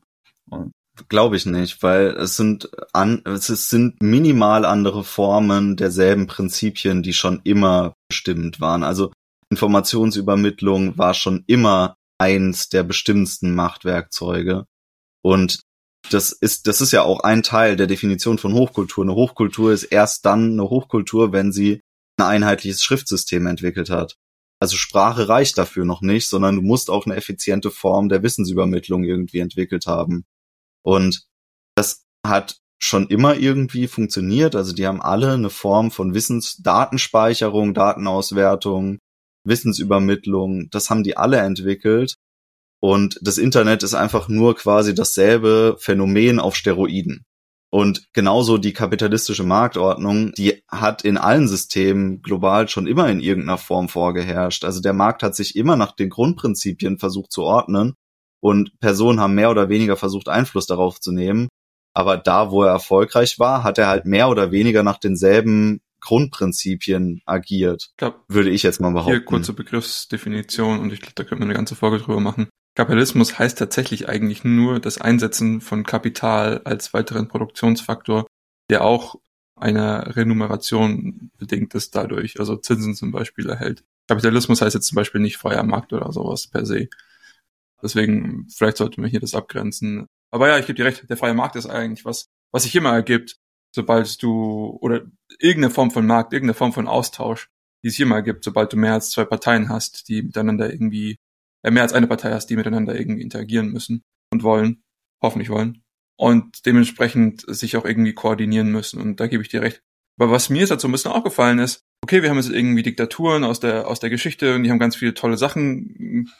Glaube ich nicht, weil es sind an, es sind minimal andere Formen derselben Prinzipien, die schon immer bestimmt waren. Also Informationsübermittlung war schon immer eins der bestimmendsten Machtwerkzeuge. Und das ist, das ist ja auch ein Teil der Definition von Hochkultur. Eine Hochkultur ist erst dann eine Hochkultur, wenn sie ein einheitliches Schriftsystem entwickelt hat. Also Sprache reicht dafür noch nicht, sondern du musst auch eine effiziente Form der Wissensübermittlung irgendwie entwickelt haben. Und das hat schon immer irgendwie funktioniert. Also die haben alle eine Form von Wissensdatenspeicherung, Datenauswertung, Wissensübermittlung, das haben die alle entwickelt. Und das Internet ist einfach nur quasi dasselbe Phänomen auf Steroiden. Und genauso die kapitalistische Marktordnung, die hat in allen Systemen global schon immer in irgendeiner Form vorgeherrscht. Also der Markt hat sich immer nach den Grundprinzipien versucht zu ordnen und Personen haben mehr oder weniger versucht, Einfluss darauf zu nehmen. Aber da, wo er erfolgreich war, hat er halt mehr oder weniger nach denselben Grundprinzipien agiert, ich glaub, würde ich jetzt mal behaupten. Hier
kurze Begriffsdefinition und ich glaube, da können wir eine ganze Folge drüber machen. Kapitalismus heißt tatsächlich eigentlich nur das Einsetzen von Kapital als weiteren Produktionsfaktor, der auch einer Renumeration bedingt ist dadurch, also Zinsen zum Beispiel erhält. Kapitalismus heißt jetzt zum Beispiel nicht freier Markt oder sowas per se. Deswegen, vielleicht sollte man hier das abgrenzen. Aber ja, ich gebe dir recht, der freie Markt ist eigentlich was, was sich immer ergibt sobald du, oder irgendeine Form von Markt, irgendeine Form von Austausch, die es hier mal gibt, sobald du mehr als zwei Parteien hast, die miteinander irgendwie, mehr als eine Partei hast, die miteinander irgendwie interagieren müssen und wollen, hoffentlich wollen, und dementsprechend sich auch irgendwie koordinieren müssen. Und da gebe ich dir recht. Aber was mir jetzt so ein bisschen aufgefallen ist, okay, wir haben jetzt irgendwie Diktaturen aus der, aus der Geschichte und die haben ganz viele tolle Sachen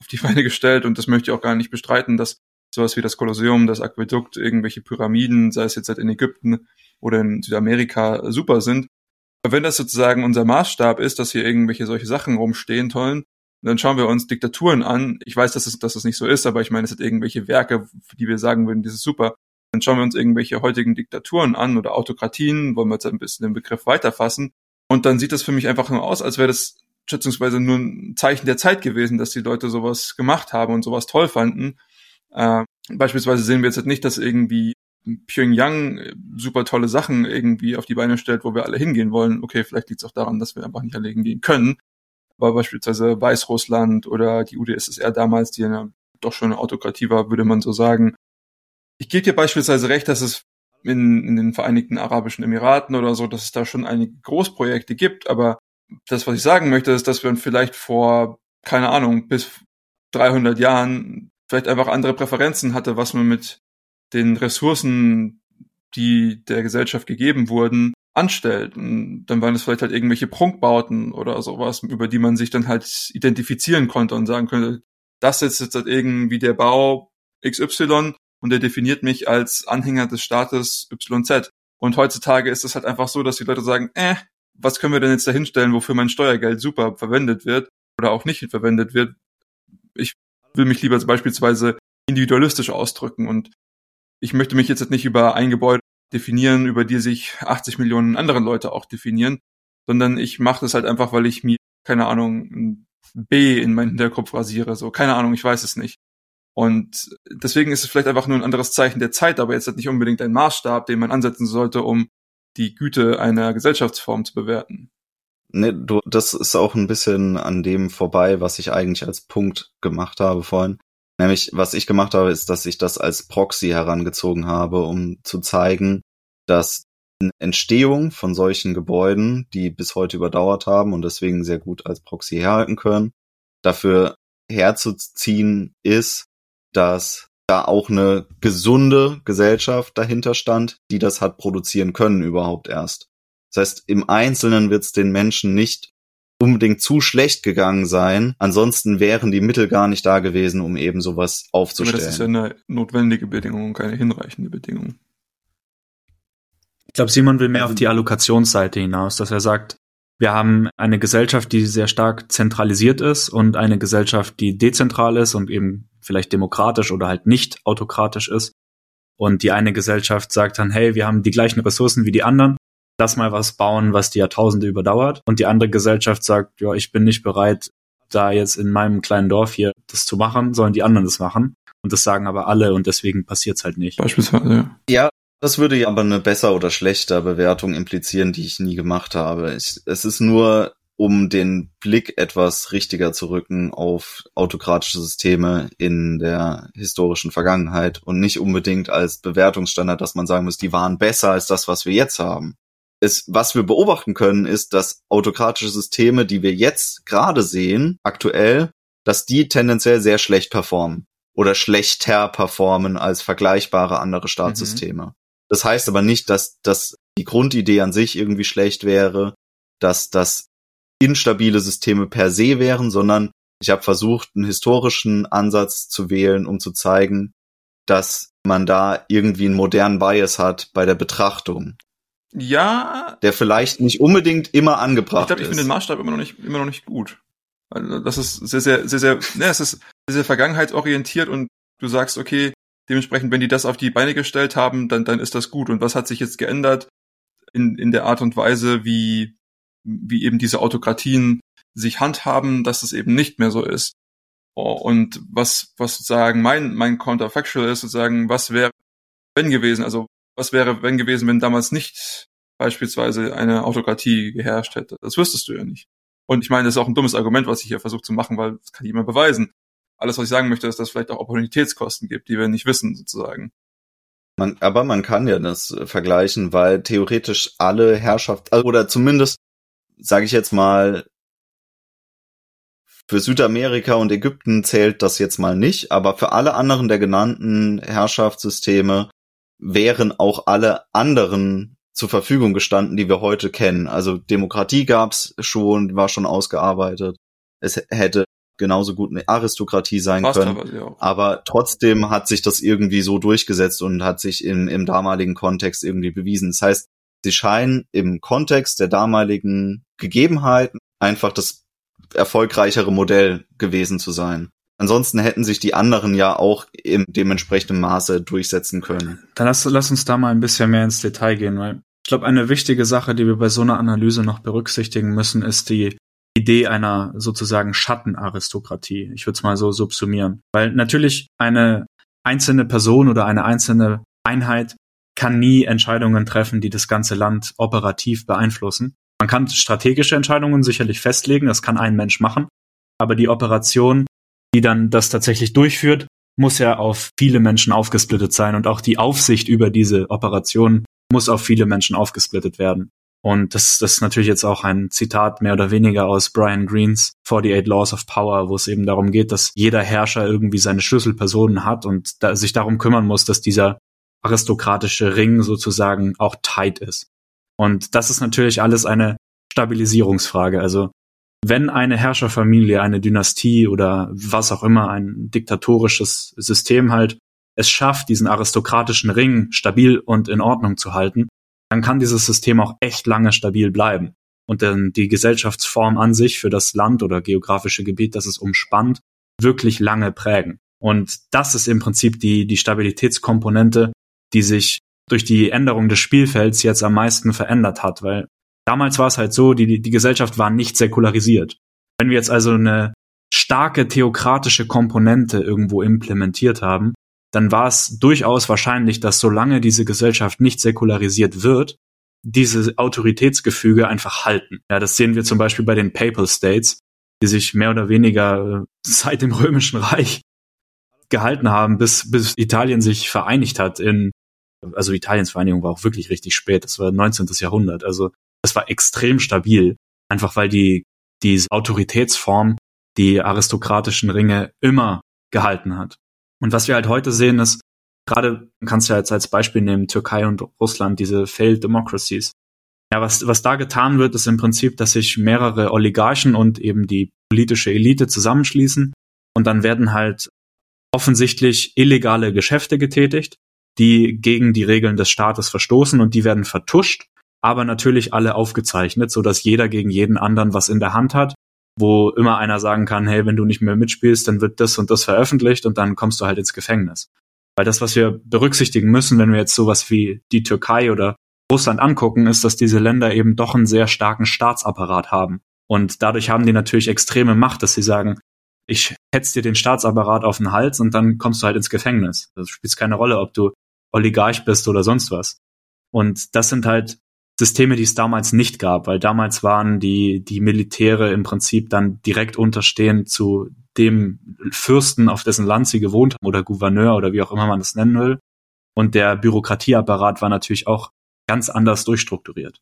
auf die Beine gestellt und das möchte ich auch gar nicht bestreiten, dass sowas wie das Kolosseum, das Aquädukt, irgendwelche Pyramiden, sei es jetzt halt in Ägypten oder in Südamerika, super sind. Aber wenn das sozusagen unser Maßstab ist, dass hier irgendwelche solche Sachen rumstehen, tollen, dann schauen wir uns Diktaturen an. Ich weiß, dass es, dass es nicht so ist, aber ich meine, es sind irgendwelche Werke, für die wir sagen würden, das ist super. Dann schauen wir uns irgendwelche heutigen Diktaturen an oder Autokratien, wollen wir jetzt ein bisschen den Begriff weiterfassen. Und dann sieht das für mich einfach nur aus, als wäre das schätzungsweise nur ein Zeichen der Zeit gewesen, dass die Leute sowas gemacht haben und sowas toll fanden. Äh, beispielsweise sehen wir jetzt nicht, dass irgendwie Pyongyang äh, super tolle Sachen irgendwie auf die Beine stellt, wo wir alle hingehen wollen. Okay, vielleicht liegt es auch daran, dass wir einfach nicht alle hingehen können. Aber beispielsweise Weißrussland oder die UdSSR damals, die ja doch schon eine Autokratie war, würde man so sagen. Ich gebe dir beispielsweise recht, dass es in, in den Vereinigten Arabischen Emiraten oder so, dass es da schon einige Großprojekte gibt, aber das, was ich sagen möchte, ist, dass wir vielleicht vor, keine Ahnung, bis 300 Jahren vielleicht einfach andere Präferenzen hatte, was man mit den Ressourcen, die der Gesellschaft gegeben wurden, anstellt. Und dann waren es vielleicht halt irgendwelche Prunkbauten oder sowas, über die man sich dann halt identifizieren konnte und sagen könnte, das ist jetzt halt irgendwie der Bau XY und der definiert mich als Anhänger des Staates YZ. Und heutzutage ist es halt einfach so, dass die Leute sagen, äh, was können wir denn jetzt da hinstellen, wofür mein Steuergeld super verwendet wird oder auch nicht verwendet wird. Ich will mich lieber beispielsweise individualistisch ausdrücken und ich möchte mich jetzt nicht über ein Gebäude definieren, über die sich 80 Millionen andere Leute auch definieren, sondern ich mache das halt einfach, weil ich mir, keine Ahnung, ein B in meinen Hinterkopf rasiere, so, keine Ahnung, ich weiß es nicht. Und deswegen ist es vielleicht einfach nur ein anderes Zeichen der Zeit, aber jetzt halt nicht unbedingt ein Maßstab, den man ansetzen sollte, um die Güte einer Gesellschaftsform zu bewerten.
Nee, du, das ist auch ein bisschen an dem vorbei, was ich eigentlich als Punkt gemacht habe vorhin. Nämlich, was ich gemacht habe, ist, dass ich das als Proxy herangezogen habe, um zu zeigen, dass Entstehung von solchen Gebäuden, die bis heute überdauert haben und deswegen sehr gut als Proxy herhalten können, dafür herzuziehen ist, dass da auch eine gesunde Gesellschaft dahinter stand, die das hat produzieren können überhaupt erst. Das heißt, im Einzelnen wird es den Menschen nicht unbedingt zu schlecht gegangen sein. Ansonsten wären die Mittel gar nicht da gewesen, um eben sowas aufzustellen. Aber
das ist ja eine notwendige Bedingung und keine hinreichende Bedingung.
Ich glaube, Simon will mehr auf die Allokationsseite hinaus, dass er sagt, wir haben eine Gesellschaft, die sehr stark zentralisiert ist und eine Gesellschaft, die dezentral ist und eben vielleicht demokratisch oder halt nicht autokratisch ist. Und die eine Gesellschaft sagt dann, hey, wir haben die gleichen Ressourcen wie die anderen, lass mal was bauen, was die Jahrtausende überdauert. Und die andere Gesellschaft sagt, ja, ich bin nicht bereit, da jetzt in meinem kleinen Dorf hier das zu machen, sollen die anderen das machen. Und das sagen aber alle und deswegen passiert's halt nicht.
Beispielsweise, ja.
Ja, das würde ja aber eine besser oder schlechter Bewertung implizieren, die ich nie gemacht habe. Ich, es ist nur, um den Blick etwas richtiger zu rücken auf autokratische Systeme in der historischen Vergangenheit und nicht unbedingt als Bewertungsstandard, dass man sagen muss, die waren besser als das, was wir jetzt haben es, was wir beobachten können, ist, dass autokratische Systeme, die wir jetzt gerade sehen, aktuell, dass die tendenziell sehr schlecht performen oder schlechter performen als vergleichbare andere Staatssysteme. Mhm. Das heißt aber nicht, dass, dass die Grundidee an sich irgendwie schlecht wäre, dass das instabile Systeme per se wären, sondern ich habe versucht, einen historischen Ansatz zu wählen, um zu zeigen, dass man da irgendwie einen modernen Bias hat bei der Betrachtung.
Ja.
Der vielleicht nicht unbedingt immer angebracht
ich glaub, ich ist. Ich finde den Maßstab immer noch nicht, immer noch nicht gut. Also das ist sehr, sehr, sehr, sehr, (laughs) ne, es ist sehr, sehr vergangenheitsorientiert und du sagst, okay, dementsprechend, wenn die das auf die Beine gestellt haben, dann, dann ist das gut. Und was hat sich jetzt geändert in, in der Art und Weise, wie, wie eben diese Autokratien sich handhaben, dass es eben nicht mehr so ist. Oh, und was, was sozusagen mein, mein Counterfactual ist, sozusagen, was wäre wenn gewesen? Also was wäre, wenn gewesen, wenn damals nicht beispielsweise eine Autokratie geherrscht hätte? Das wüsstest du ja nicht. Und ich meine, das ist auch ein dummes Argument, was ich hier versuche zu machen, weil das kann niemand beweisen. Alles, was ich sagen möchte, ist, dass es vielleicht auch Opportunitätskosten gibt, die wir nicht wissen, sozusagen.
Man, aber man kann ja das vergleichen, weil theoretisch alle Herrschaft, oder zumindest, sage ich jetzt mal, für Südamerika und Ägypten zählt das jetzt mal nicht, aber für alle anderen der genannten Herrschaftssysteme wären auch alle anderen zur Verfügung gestanden, die wir heute kennen. Also Demokratie gab's schon, war schon ausgearbeitet. Es hätte genauso gut eine Aristokratie sein Passt können. Aber, aber, trotzdem hat sich das irgendwie so durchgesetzt und hat sich im, im damaligen Kontext irgendwie bewiesen. Das heißt, sie scheinen im Kontext der damaligen Gegebenheiten einfach das erfolgreichere Modell gewesen zu sein. Ansonsten hätten sich die anderen ja auch im dementsprechenden Maße durchsetzen können.
Dann lass, lass uns da mal ein bisschen mehr ins Detail gehen, weil ich glaube, eine wichtige Sache, die wir bei so einer Analyse noch berücksichtigen müssen, ist die Idee einer sozusagen Schattenaristokratie. Ich würde es mal so subsumieren. Weil natürlich eine einzelne Person oder eine einzelne Einheit kann nie Entscheidungen treffen, die das ganze Land operativ beeinflussen. Man kann strategische Entscheidungen sicherlich festlegen, das kann ein Mensch machen, aber die Operation, die dann das tatsächlich durchführt, muss ja auf viele Menschen aufgesplittet sein und auch die Aufsicht über diese Operation muss auf viele Menschen aufgesplittet werden. Und das, das ist natürlich jetzt auch ein Zitat mehr oder weniger aus Brian Greens 48 Laws of Power, wo es eben darum geht, dass jeder Herrscher irgendwie seine Schlüsselpersonen hat und da, sich darum kümmern muss, dass dieser aristokratische Ring sozusagen auch tight ist. Und das ist natürlich alles eine Stabilisierungsfrage. Also wenn eine Herrscherfamilie, eine Dynastie oder was auch immer, ein diktatorisches System halt es schafft, diesen aristokratischen Ring stabil und in Ordnung zu halten, dann kann dieses System auch echt lange stabil bleiben. Und dann die Gesellschaftsform an sich für das Land oder geografische Gebiet, das es umspannt, wirklich lange prägen. Und das ist im Prinzip die, die Stabilitätskomponente, die sich durch die Änderung des Spielfelds jetzt am meisten verändert hat, weil damals war es halt so, die, die Gesellschaft war nicht säkularisiert. Wenn wir jetzt also eine starke theokratische Komponente irgendwo implementiert haben, dann war es durchaus wahrscheinlich, dass solange diese Gesellschaft nicht säkularisiert wird, diese Autoritätsgefüge einfach halten. Ja, das sehen wir zum Beispiel bei den Papal States, die sich mehr oder weniger äh, seit dem Römischen Reich gehalten haben, bis, bis Italien sich vereinigt hat in, also Italiens Vereinigung war auch wirklich richtig spät, das war 19. Jahrhundert, also das war extrem stabil, einfach weil die, die Autoritätsform die aristokratischen Ringe immer gehalten hat. Und was wir halt heute sehen, ist, gerade, kannst du ja jetzt als Beispiel nehmen, Türkei und Russland, diese Failed Democracies. Ja, was, was da getan wird, ist im Prinzip, dass sich mehrere Oligarchen und eben die politische Elite zusammenschließen und dann werden halt offensichtlich illegale Geschäfte getätigt, die gegen die Regeln des Staates verstoßen und die werden vertuscht, aber natürlich alle aufgezeichnet, so dass jeder gegen jeden anderen was in der Hand hat wo immer einer sagen kann, hey, wenn du nicht mehr mitspielst, dann wird das und das veröffentlicht und dann kommst du halt ins Gefängnis. Weil das, was wir berücksichtigen müssen, wenn wir jetzt sowas wie die Türkei oder Russland angucken, ist, dass diese Länder eben doch einen sehr starken Staatsapparat haben. Und dadurch haben die natürlich extreme Macht, dass sie sagen, ich hetz dir den Staatsapparat auf den Hals und dann kommst du halt ins Gefängnis. Das spielt keine Rolle, ob du Oligarch bist oder sonst was. Und das sind halt Systeme, die es damals nicht gab, weil damals waren die, die Militäre im Prinzip dann direkt unterstehend zu dem Fürsten, auf dessen Land sie gewohnt haben, oder Gouverneur oder wie auch immer man das nennen will. Und der Bürokratieapparat war natürlich auch ganz anders durchstrukturiert.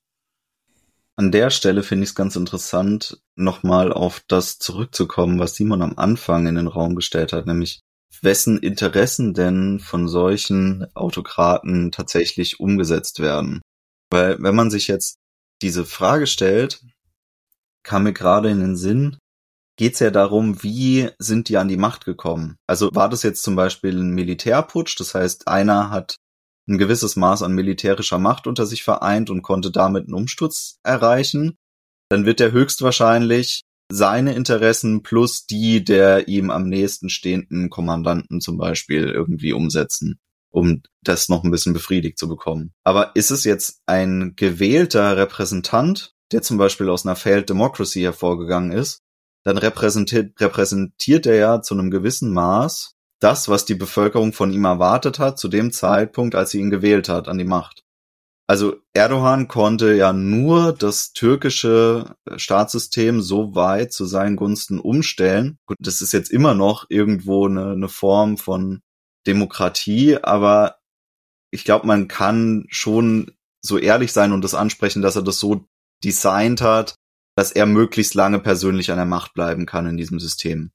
An der Stelle finde ich es ganz interessant, nochmal auf das zurückzukommen, was Simon am Anfang in den Raum gestellt hat, nämlich wessen Interessen denn von solchen Autokraten tatsächlich umgesetzt werden. Weil wenn man sich jetzt diese Frage stellt, kam mir gerade in den Sinn, geht's ja darum, wie sind die an die Macht gekommen? Also war das jetzt zum Beispiel ein Militärputsch, das heißt, einer hat ein gewisses Maß an militärischer Macht unter sich vereint und konnte damit einen Umsturz erreichen, dann wird er höchstwahrscheinlich seine Interessen plus die der ihm am nächsten stehenden Kommandanten zum Beispiel irgendwie umsetzen um das noch ein bisschen befriedigt zu bekommen. Aber ist es jetzt ein gewählter Repräsentant, der zum Beispiel aus einer Failed Democracy hervorgegangen ist, dann repräsentiert, repräsentiert er ja zu einem gewissen Maß das, was die Bevölkerung von ihm erwartet hat, zu dem Zeitpunkt, als sie ihn gewählt hat, an die Macht. Also Erdogan konnte ja nur das türkische Staatssystem so weit zu seinen Gunsten umstellen. Gut, das ist jetzt immer noch irgendwo eine, eine Form von Demokratie, aber ich glaube, man kann schon so ehrlich sein und das ansprechen, dass er das so designt hat, dass er möglichst lange persönlich an der Macht bleiben kann in diesem System.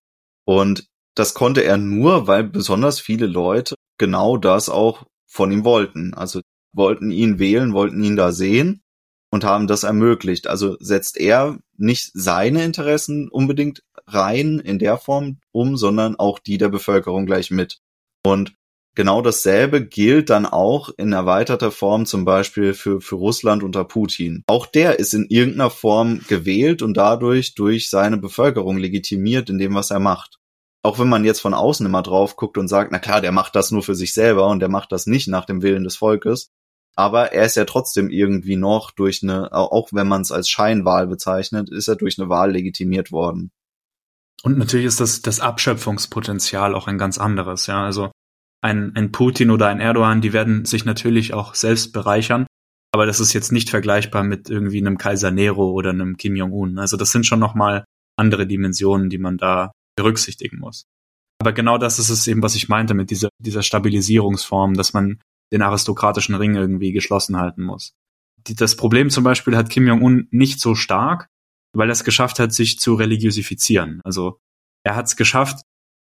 Und das konnte er nur, weil besonders viele Leute genau das auch von ihm wollten. Also wollten ihn wählen, wollten ihn da sehen und haben das ermöglicht. Also setzt er nicht seine Interessen unbedingt rein in der Form um, sondern auch die der Bevölkerung gleich mit. Und genau dasselbe gilt dann auch in erweiterter Form zum Beispiel für, für Russland unter Putin. Auch der ist in irgendeiner Form gewählt und dadurch durch seine Bevölkerung legitimiert in dem, was er macht. Auch wenn man jetzt von außen immer drauf guckt und sagt, na klar, der macht das nur für sich selber und der macht das nicht nach dem Willen des Volkes. Aber er ist ja trotzdem irgendwie noch durch eine, auch wenn man es als Scheinwahl bezeichnet, ist er durch eine Wahl legitimiert worden.
Und natürlich ist das, das Abschöpfungspotenzial auch ein ganz anderes, ja. Also ein, ein Putin oder ein Erdogan, die werden sich natürlich auch selbst bereichern. Aber das ist jetzt nicht vergleichbar mit irgendwie einem Kaiser Nero oder einem Kim Jong-un. Also das sind schon nochmal andere Dimensionen, die man da berücksichtigen muss. Aber genau das ist es eben, was ich meinte mit dieser, dieser Stabilisierungsform, dass man den aristokratischen Ring irgendwie geschlossen halten muss. Die, das Problem zum Beispiel hat Kim Jong-un nicht so stark, weil er es geschafft hat, sich zu religiosifizieren. Also er hat es geschafft,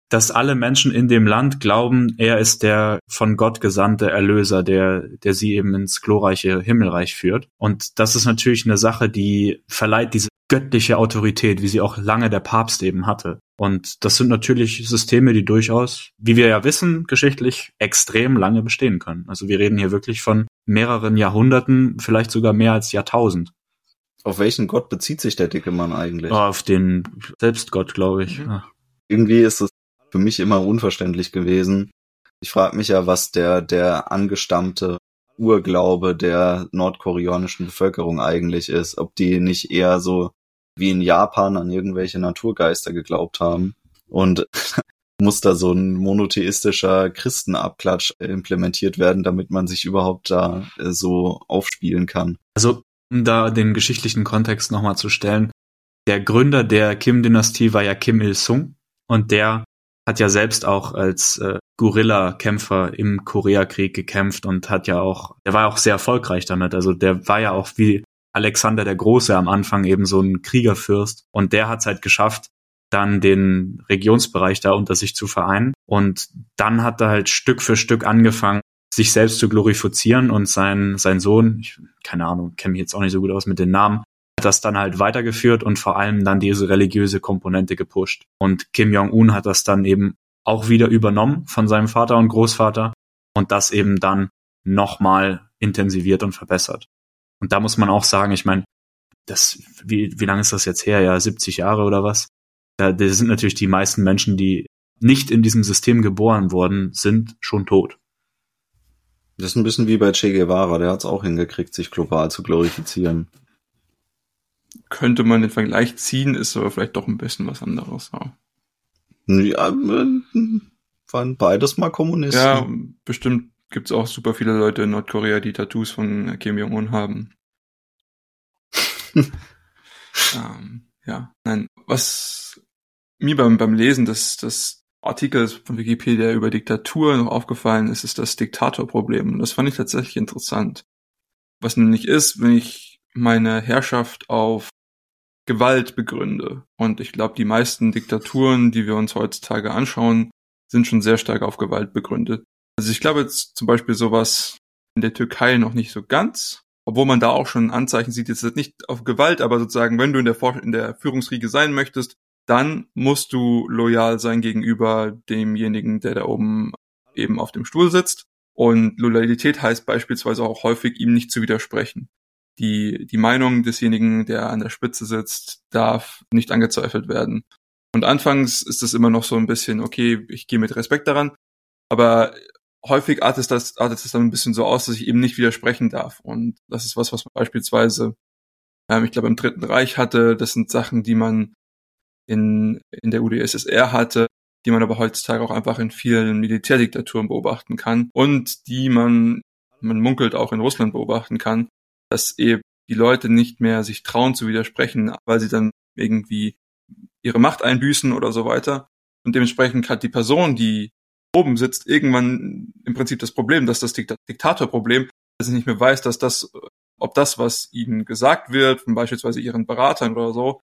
dass alle Menschen in dem Land glauben, er ist der von Gott gesandte Erlöser, der, der sie eben ins glorreiche Himmelreich führt. Und das ist natürlich eine Sache, die verleiht diese göttliche Autorität, wie sie auch lange der Papst eben hatte. Und das sind natürlich Systeme, die durchaus, wie wir ja wissen, geschichtlich extrem lange bestehen können. Also wir reden hier wirklich von mehreren Jahrhunderten, vielleicht sogar mehr als Jahrtausend.
Auf welchen Gott bezieht sich der dicke Mann eigentlich?
Auf den Selbstgott, glaube ich. Mhm.
Irgendwie ist es für mich immer unverständlich gewesen. Ich frage mich ja, was der, der angestammte Urglaube der nordkoreanischen Bevölkerung eigentlich ist. Ob die nicht eher so wie in Japan an irgendwelche Naturgeister geglaubt haben. Und (laughs) muss da so ein monotheistischer Christenabklatsch implementiert werden, damit man sich überhaupt da äh, so aufspielen kann.
Also, um da den geschichtlichen Kontext nochmal zu stellen, der Gründer der Kim-Dynastie war ja Kim Il-sung und der hat ja selbst auch als äh, Guerilla-Kämpfer im Koreakrieg gekämpft und hat ja auch, der war auch sehr erfolgreich damit. Also der war ja auch wie Alexander der Große am Anfang eben so ein Kriegerfürst und der hat es halt geschafft, dann den Regionsbereich da unter sich zu vereinen und dann hat er halt Stück für Stück angefangen, sich selbst zu glorifizieren und sein, sein Sohn, ich, keine Ahnung, kenne mich jetzt auch nicht so gut aus mit den Namen, hat das dann halt weitergeführt und vor allem dann diese religiöse Komponente gepusht. Und Kim Jong-un hat das dann eben auch wieder übernommen von seinem Vater und Großvater und das eben dann nochmal intensiviert und verbessert. Und da muss man auch sagen, ich meine, das, wie, wie lange ist das jetzt her? Ja, 70 Jahre oder was? Da, da sind natürlich die meisten Menschen, die nicht in diesem System geboren worden sind, schon tot.
Das ist ein bisschen wie bei Che Guevara, der hat es auch hingekriegt, sich global zu glorifizieren
könnte man den Vergleich ziehen, ist aber vielleicht doch ein bisschen was anderes. Ja,
ja äh, waren beides mal Kommunisten.
Ja, bestimmt gibt's auch super viele Leute in Nordkorea, die Tattoos von Kim Jong-un haben. (laughs) ähm, ja, nein, was mir beim, beim Lesen des, des Artikels von Wikipedia über Diktatur noch aufgefallen ist, ist das Diktatorproblem. Und das fand ich tatsächlich interessant. Was nämlich ist, wenn ich meine Herrschaft auf Gewalt begründe. Und ich glaube, die meisten Diktaturen, die wir uns heutzutage anschauen, sind schon sehr stark auf Gewalt begründet. Also ich glaube jetzt zum Beispiel sowas in der Türkei noch nicht so ganz, obwohl man da auch schon Anzeichen sieht, jetzt nicht auf Gewalt, aber sozusagen, wenn du in der, in der Führungsriege sein möchtest, dann musst du loyal sein gegenüber demjenigen, der da oben eben auf dem Stuhl sitzt. Und Loyalität heißt beispielsweise auch häufig, ihm nicht zu widersprechen die, die Meinung desjenigen, der an der Spitze sitzt, darf nicht angezweifelt werden. Und anfangs ist es immer noch so ein bisschen, okay, ich gehe mit Respekt daran, aber häufig artet das, artet es dann ein bisschen so aus, dass ich eben nicht widersprechen darf. Und das ist was, was man beispielsweise, ähm, ich glaube, im Dritten Reich hatte. Das sind Sachen, die man in, in der UdSSR hatte, die man aber heutzutage auch einfach in vielen Militärdiktaturen beobachten kann und die man, man munkelt auch in Russland beobachten kann, dass eben die Leute nicht mehr sich trauen zu widersprechen, weil sie dann irgendwie ihre Macht einbüßen oder so weiter. Und dementsprechend hat die Person, die oben sitzt, irgendwann im Prinzip das Problem, dass das Diktatorproblem, dass sie nicht mehr weiß, dass das, ob das, was ihnen gesagt wird, von beispielsweise ihren Beratern oder so,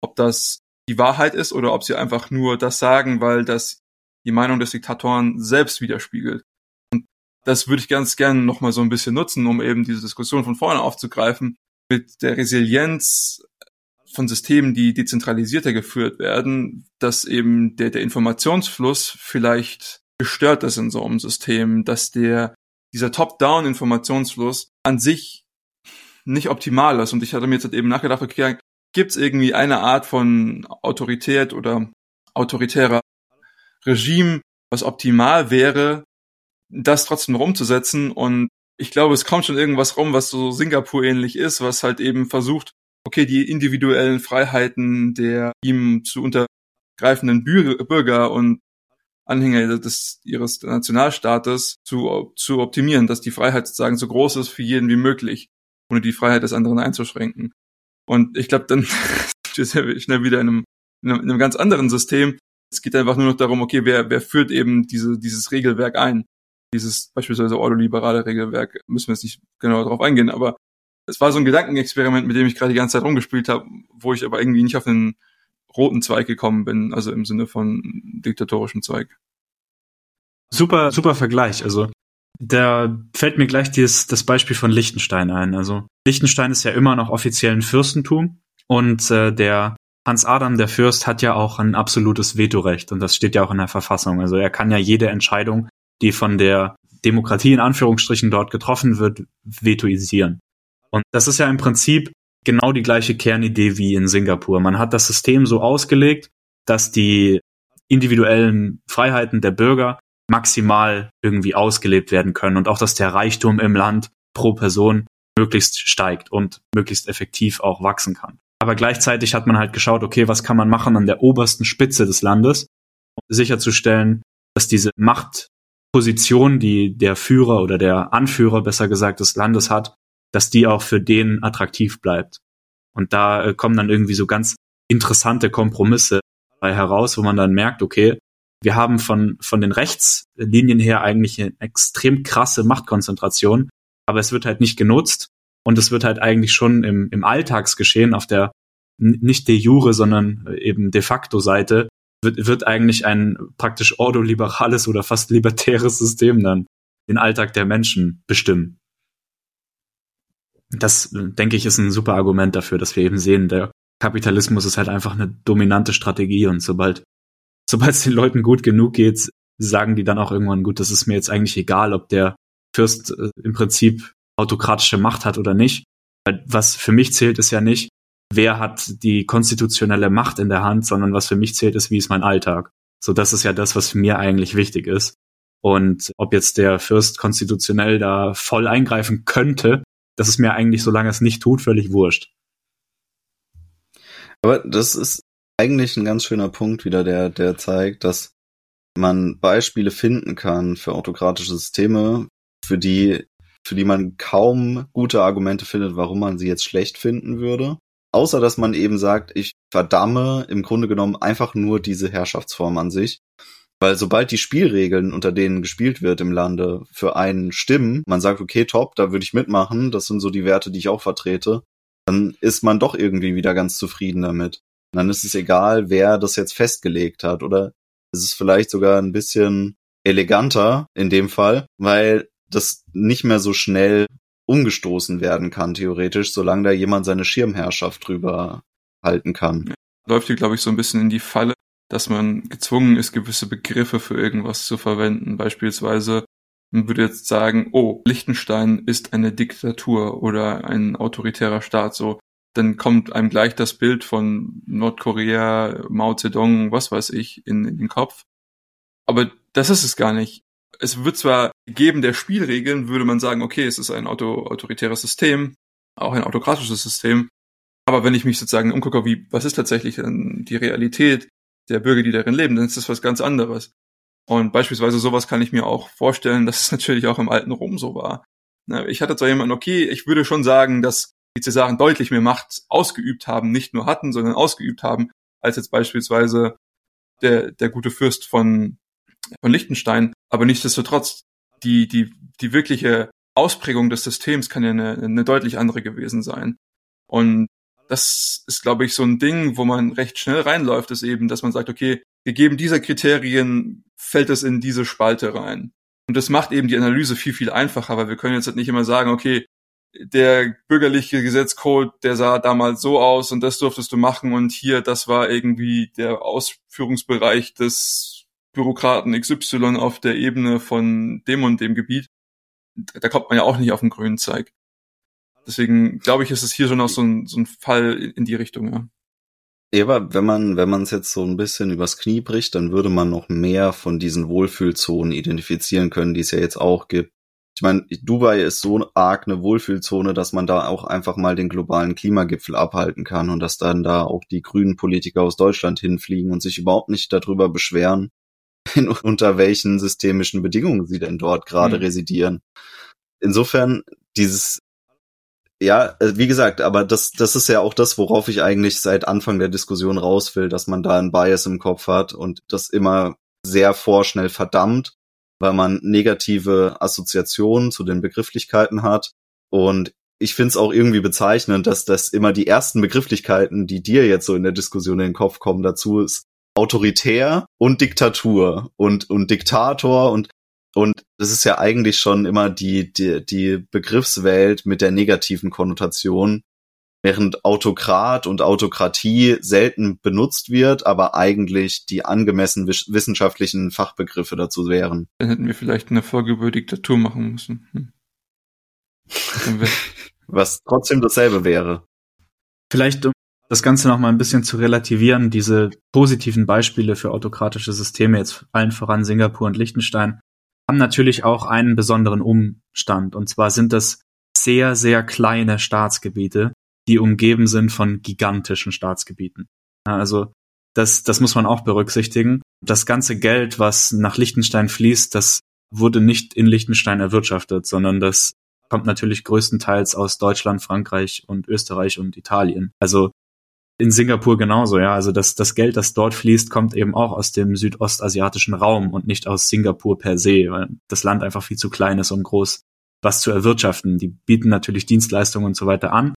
ob das die Wahrheit ist oder ob sie einfach nur das sagen, weil das die Meinung des Diktatoren selbst widerspiegelt das würde ich ganz gerne nochmal so ein bisschen nutzen, um eben diese Diskussion von vorne aufzugreifen. Mit der Resilienz von Systemen, die dezentralisierter geführt werden, dass eben der, der Informationsfluss vielleicht gestört ist in so einem System, dass der, dieser Top-Down-Informationsfluss an sich nicht optimal ist. Und ich hatte mir jetzt eben nachgedacht, okay, gibt es irgendwie eine Art von Autorität oder autoritärer Regime, was optimal wäre, das trotzdem rumzusetzen. Und ich glaube, es kommt schon irgendwas rum, was so Singapur ähnlich ist, was halt eben versucht, okay, die individuellen Freiheiten der ihm zu untergreifenden Bürger und Anhänger des ihres Nationalstaates zu, zu optimieren, dass die Freiheit sozusagen so groß ist für jeden wie möglich, ohne die Freiheit des anderen einzuschränken. Und ich glaube, dann (laughs) sind wir schnell wieder in einem, in einem, in einem ganz anderen System. Es geht einfach nur noch darum, okay, wer, wer führt eben diese, dieses Regelwerk ein? Dieses beispielsweise ordoliberale Regelwerk, müssen wir jetzt nicht genau darauf eingehen, aber es war so ein Gedankenexperiment, mit dem ich gerade die ganze Zeit rumgespielt habe, wo ich aber irgendwie nicht auf einen roten Zweig gekommen bin, also im Sinne von diktatorischem Zweig.
Super, super Vergleich. Also da fällt mir gleich dieses, das Beispiel von Liechtenstein ein. Also Liechtenstein ist ja immer noch offiziell ein Fürstentum und äh, der Hans Adam, der Fürst, hat ja auch ein absolutes Vetorecht und das steht ja auch in der Verfassung. Also er kann ja jede Entscheidung, die von der Demokratie in Anführungsstrichen dort getroffen wird, vetoisieren. Und das ist ja im Prinzip genau die gleiche Kernidee wie in Singapur. Man hat das System so ausgelegt, dass die individuellen Freiheiten der Bürger maximal irgendwie ausgelebt werden können und auch, dass der Reichtum im Land pro Person möglichst steigt und möglichst effektiv auch wachsen kann. Aber gleichzeitig hat man halt geschaut, okay, was kann man machen an der obersten Spitze des Landes, um sicherzustellen, dass diese Machtposition, die der Führer oder der Anführer, besser gesagt, des Landes hat, dass die auch für den attraktiv bleibt. Und da äh, kommen dann irgendwie so ganz interessante Kompromisse heraus, wo man dann merkt, okay, wir haben von, von den Rechtslinien her eigentlich eine extrem krasse Machtkonzentration, aber es wird halt nicht genutzt und es wird halt eigentlich schon im, im Alltagsgeschehen auf der nicht de jure, sondern eben de facto Seite wird, wird eigentlich ein praktisch ordoliberales oder fast libertäres System dann den Alltag der Menschen bestimmen. Das, denke ich, ist ein super Argument dafür, dass wir eben sehen, der Kapitalismus ist halt einfach eine dominante Strategie und sobald sobald es den Leuten gut genug geht, sagen die dann auch irgendwann, gut, das ist mir jetzt eigentlich egal, ob der Fürst äh, im Prinzip autokratische Macht hat oder nicht. Was für mich zählt, ist ja nicht, wer hat die konstitutionelle Macht in der Hand, sondern was für mich zählt, ist, wie ist mein Alltag. So, das ist ja das, was mir eigentlich wichtig ist. Und ob jetzt der Fürst konstitutionell da voll eingreifen könnte, das ist mir eigentlich, solange es nicht tut, völlig wurscht.
Aber das ist eigentlich ein ganz schöner Punkt wieder, der, der zeigt, dass man Beispiele finden kann für autokratische Systeme, für die, für die man kaum gute Argumente findet, warum man sie jetzt schlecht finden würde. Außer dass man eben sagt, ich verdamme im Grunde genommen einfach nur diese Herrschaftsform an sich. Weil sobald die Spielregeln, unter denen gespielt wird im Lande, für einen stimmen, man sagt, okay, top, da würde ich mitmachen, das sind so die Werte, die ich auch vertrete, dann ist man doch irgendwie wieder ganz zufrieden damit. Und dann ist es egal, wer das jetzt festgelegt hat. Oder ist es vielleicht sogar ein bisschen eleganter in dem Fall, weil das nicht mehr so schnell umgestoßen werden kann, theoretisch, solange da jemand seine Schirmherrschaft drüber halten kann.
Läuft hier, glaube ich, so ein bisschen in die Falle, dass man gezwungen ist, gewisse Begriffe für irgendwas zu verwenden. Beispielsweise, man würde jetzt sagen, oh, Liechtenstein ist eine Diktatur oder ein autoritärer Staat, so dann kommt einem gleich das Bild von Nordkorea, Mao Zedong, was weiß ich, in, in den Kopf. Aber das ist es gar nicht. Es wird zwar geben der Spielregeln, würde man sagen, okay, es ist ein auto, autoritäres System, auch ein autokratisches System. Aber wenn ich mich sozusagen umgucke, wie, was ist tatsächlich die Realität der Bürger, die darin leben, dann ist das was ganz anderes. Und beispielsweise sowas kann ich mir auch vorstellen, dass es (laughs) natürlich auch im alten Rom so war. Ich hatte zwar jemanden, okay, ich würde schon sagen, dass die Cäsaren deutlich mehr Macht ausgeübt haben, nicht nur hatten, sondern ausgeübt haben, als jetzt beispielsweise der, der gute Fürst von, von Liechtenstein. Aber nichtsdestotrotz, die, die, die wirkliche Ausprägung des Systems kann ja eine, eine deutlich andere gewesen sein. Und das ist, glaube ich, so ein Ding, wo man recht schnell reinläuft, ist eben, dass man sagt, okay, gegeben dieser Kriterien fällt es in diese Spalte rein. Und das macht eben die Analyse viel, viel einfacher, weil wir können jetzt halt nicht immer sagen, okay, der bürgerliche Gesetzcode, der sah damals so aus und das durftest du machen und hier, das war irgendwie der Ausführungsbereich des Bürokraten XY auf der Ebene von dem und dem Gebiet. Da kommt man ja auch nicht auf den grünen Zeig. Deswegen glaube ich, ist es hier schon auch so ein, so ein Fall in die Richtung, ja.
Aber wenn man, wenn man es jetzt so ein bisschen übers Knie bricht, dann würde man noch mehr von diesen Wohlfühlzonen identifizieren können, die es ja jetzt auch gibt. Ich meine, Dubai ist so arg eine Wohlfühlzone, dass man da auch einfach mal den globalen Klimagipfel abhalten kann und dass dann da auch die grünen Politiker aus Deutschland hinfliegen und sich überhaupt nicht darüber beschweren, (laughs) in, unter welchen systemischen Bedingungen sie denn dort gerade mhm. residieren. Insofern, dieses ja, äh, wie gesagt, aber das, das ist ja auch das, worauf ich eigentlich seit Anfang der Diskussion raus will, dass man da einen Bias im Kopf hat und das immer sehr vorschnell verdammt, weil man negative Assoziationen zu den Begrifflichkeiten hat. Und ich finde es auch irgendwie bezeichnend, dass das immer die ersten Begrifflichkeiten, die dir jetzt so in der Diskussion in den Kopf kommen, dazu ist autoritär und Diktatur und, und Diktator und und das ist ja eigentlich schon immer die, die, die Begriffswelt mit der negativen Konnotation, während Autokrat und Autokratie selten benutzt wird, aber eigentlich die angemessen wissenschaftlichen Fachbegriffe dazu wären.
Dann hätten wir vielleicht eine Folge über Diktatur machen müssen. Hm. (laughs)
Was trotzdem dasselbe wäre.
Vielleicht, um das Ganze noch mal ein bisschen zu relativieren, diese positiven Beispiele für autokratische Systeme, jetzt allen voran Singapur und Liechtenstein, haben natürlich auch einen besonderen Umstand. Und zwar sind das sehr, sehr kleine Staatsgebiete, die umgeben sind von gigantischen Staatsgebieten. Also das, das muss man auch berücksichtigen. Das ganze Geld, was nach Liechtenstein fließt, das wurde nicht in Liechtenstein erwirtschaftet, sondern das kommt natürlich größtenteils aus Deutschland, Frankreich und Österreich und Italien. Also in Singapur genauso, ja. Also das, das Geld, das dort fließt, kommt eben auch aus dem südostasiatischen Raum und nicht aus Singapur per se, weil das Land einfach viel zu klein ist, um groß was zu erwirtschaften. Die bieten natürlich Dienstleistungen und so weiter an,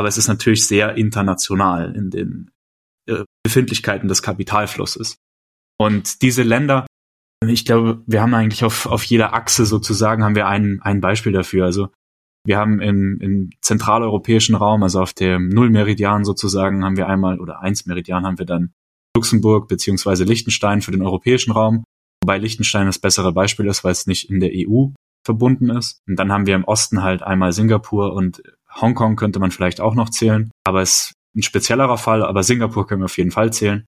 aber es ist natürlich sehr international in den äh, Befindlichkeiten des Kapitalflusses. Und diese Länder, ich glaube, wir haben eigentlich auf, auf jeder Achse sozusagen haben wir ein, ein Beispiel dafür. Also wir haben im, im zentraleuropäischen Raum, also auf dem Nullmeridian sozusagen, haben wir einmal, oder eins Meridian haben wir dann Luxemburg beziehungsweise Liechtenstein für den europäischen Raum, wobei Liechtenstein das bessere Beispiel ist, weil es nicht in der EU verbunden ist. Und dann haben wir im Osten halt einmal Singapur und Hongkong könnte man vielleicht auch noch zählen, aber es ist ein speziellerer Fall, aber Singapur können wir auf jeden Fall zählen.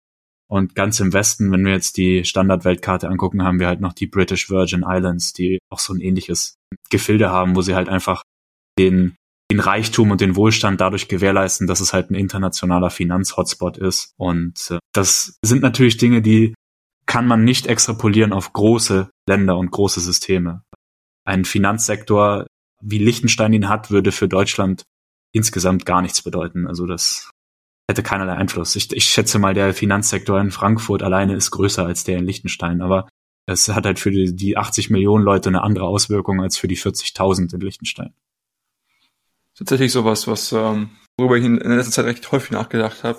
Und ganz im Westen, wenn wir jetzt die Standardweltkarte angucken, haben wir halt noch die British Virgin Islands, die auch so ein ähnliches Gefilde haben, wo sie halt einfach den, den Reichtum und den Wohlstand dadurch gewährleisten, dass es halt ein internationaler Finanzhotspot ist. Und äh, das sind natürlich Dinge, die kann man nicht extrapolieren auf große Länder und große Systeme. Ein Finanzsektor, wie Liechtenstein ihn hat, würde für Deutschland insgesamt gar nichts bedeuten. Also das hätte keinerlei Einfluss. Ich, ich schätze mal, der Finanzsektor in Frankfurt alleine ist größer als der in Liechtenstein, aber es hat halt für die, die 80 Millionen Leute eine andere Auswirkung als für die 40.000 in Liechtenstein
tatsächlich sowas, was ähm, worüber ich in, letzter Zeit recht häufig nachgedacht habe.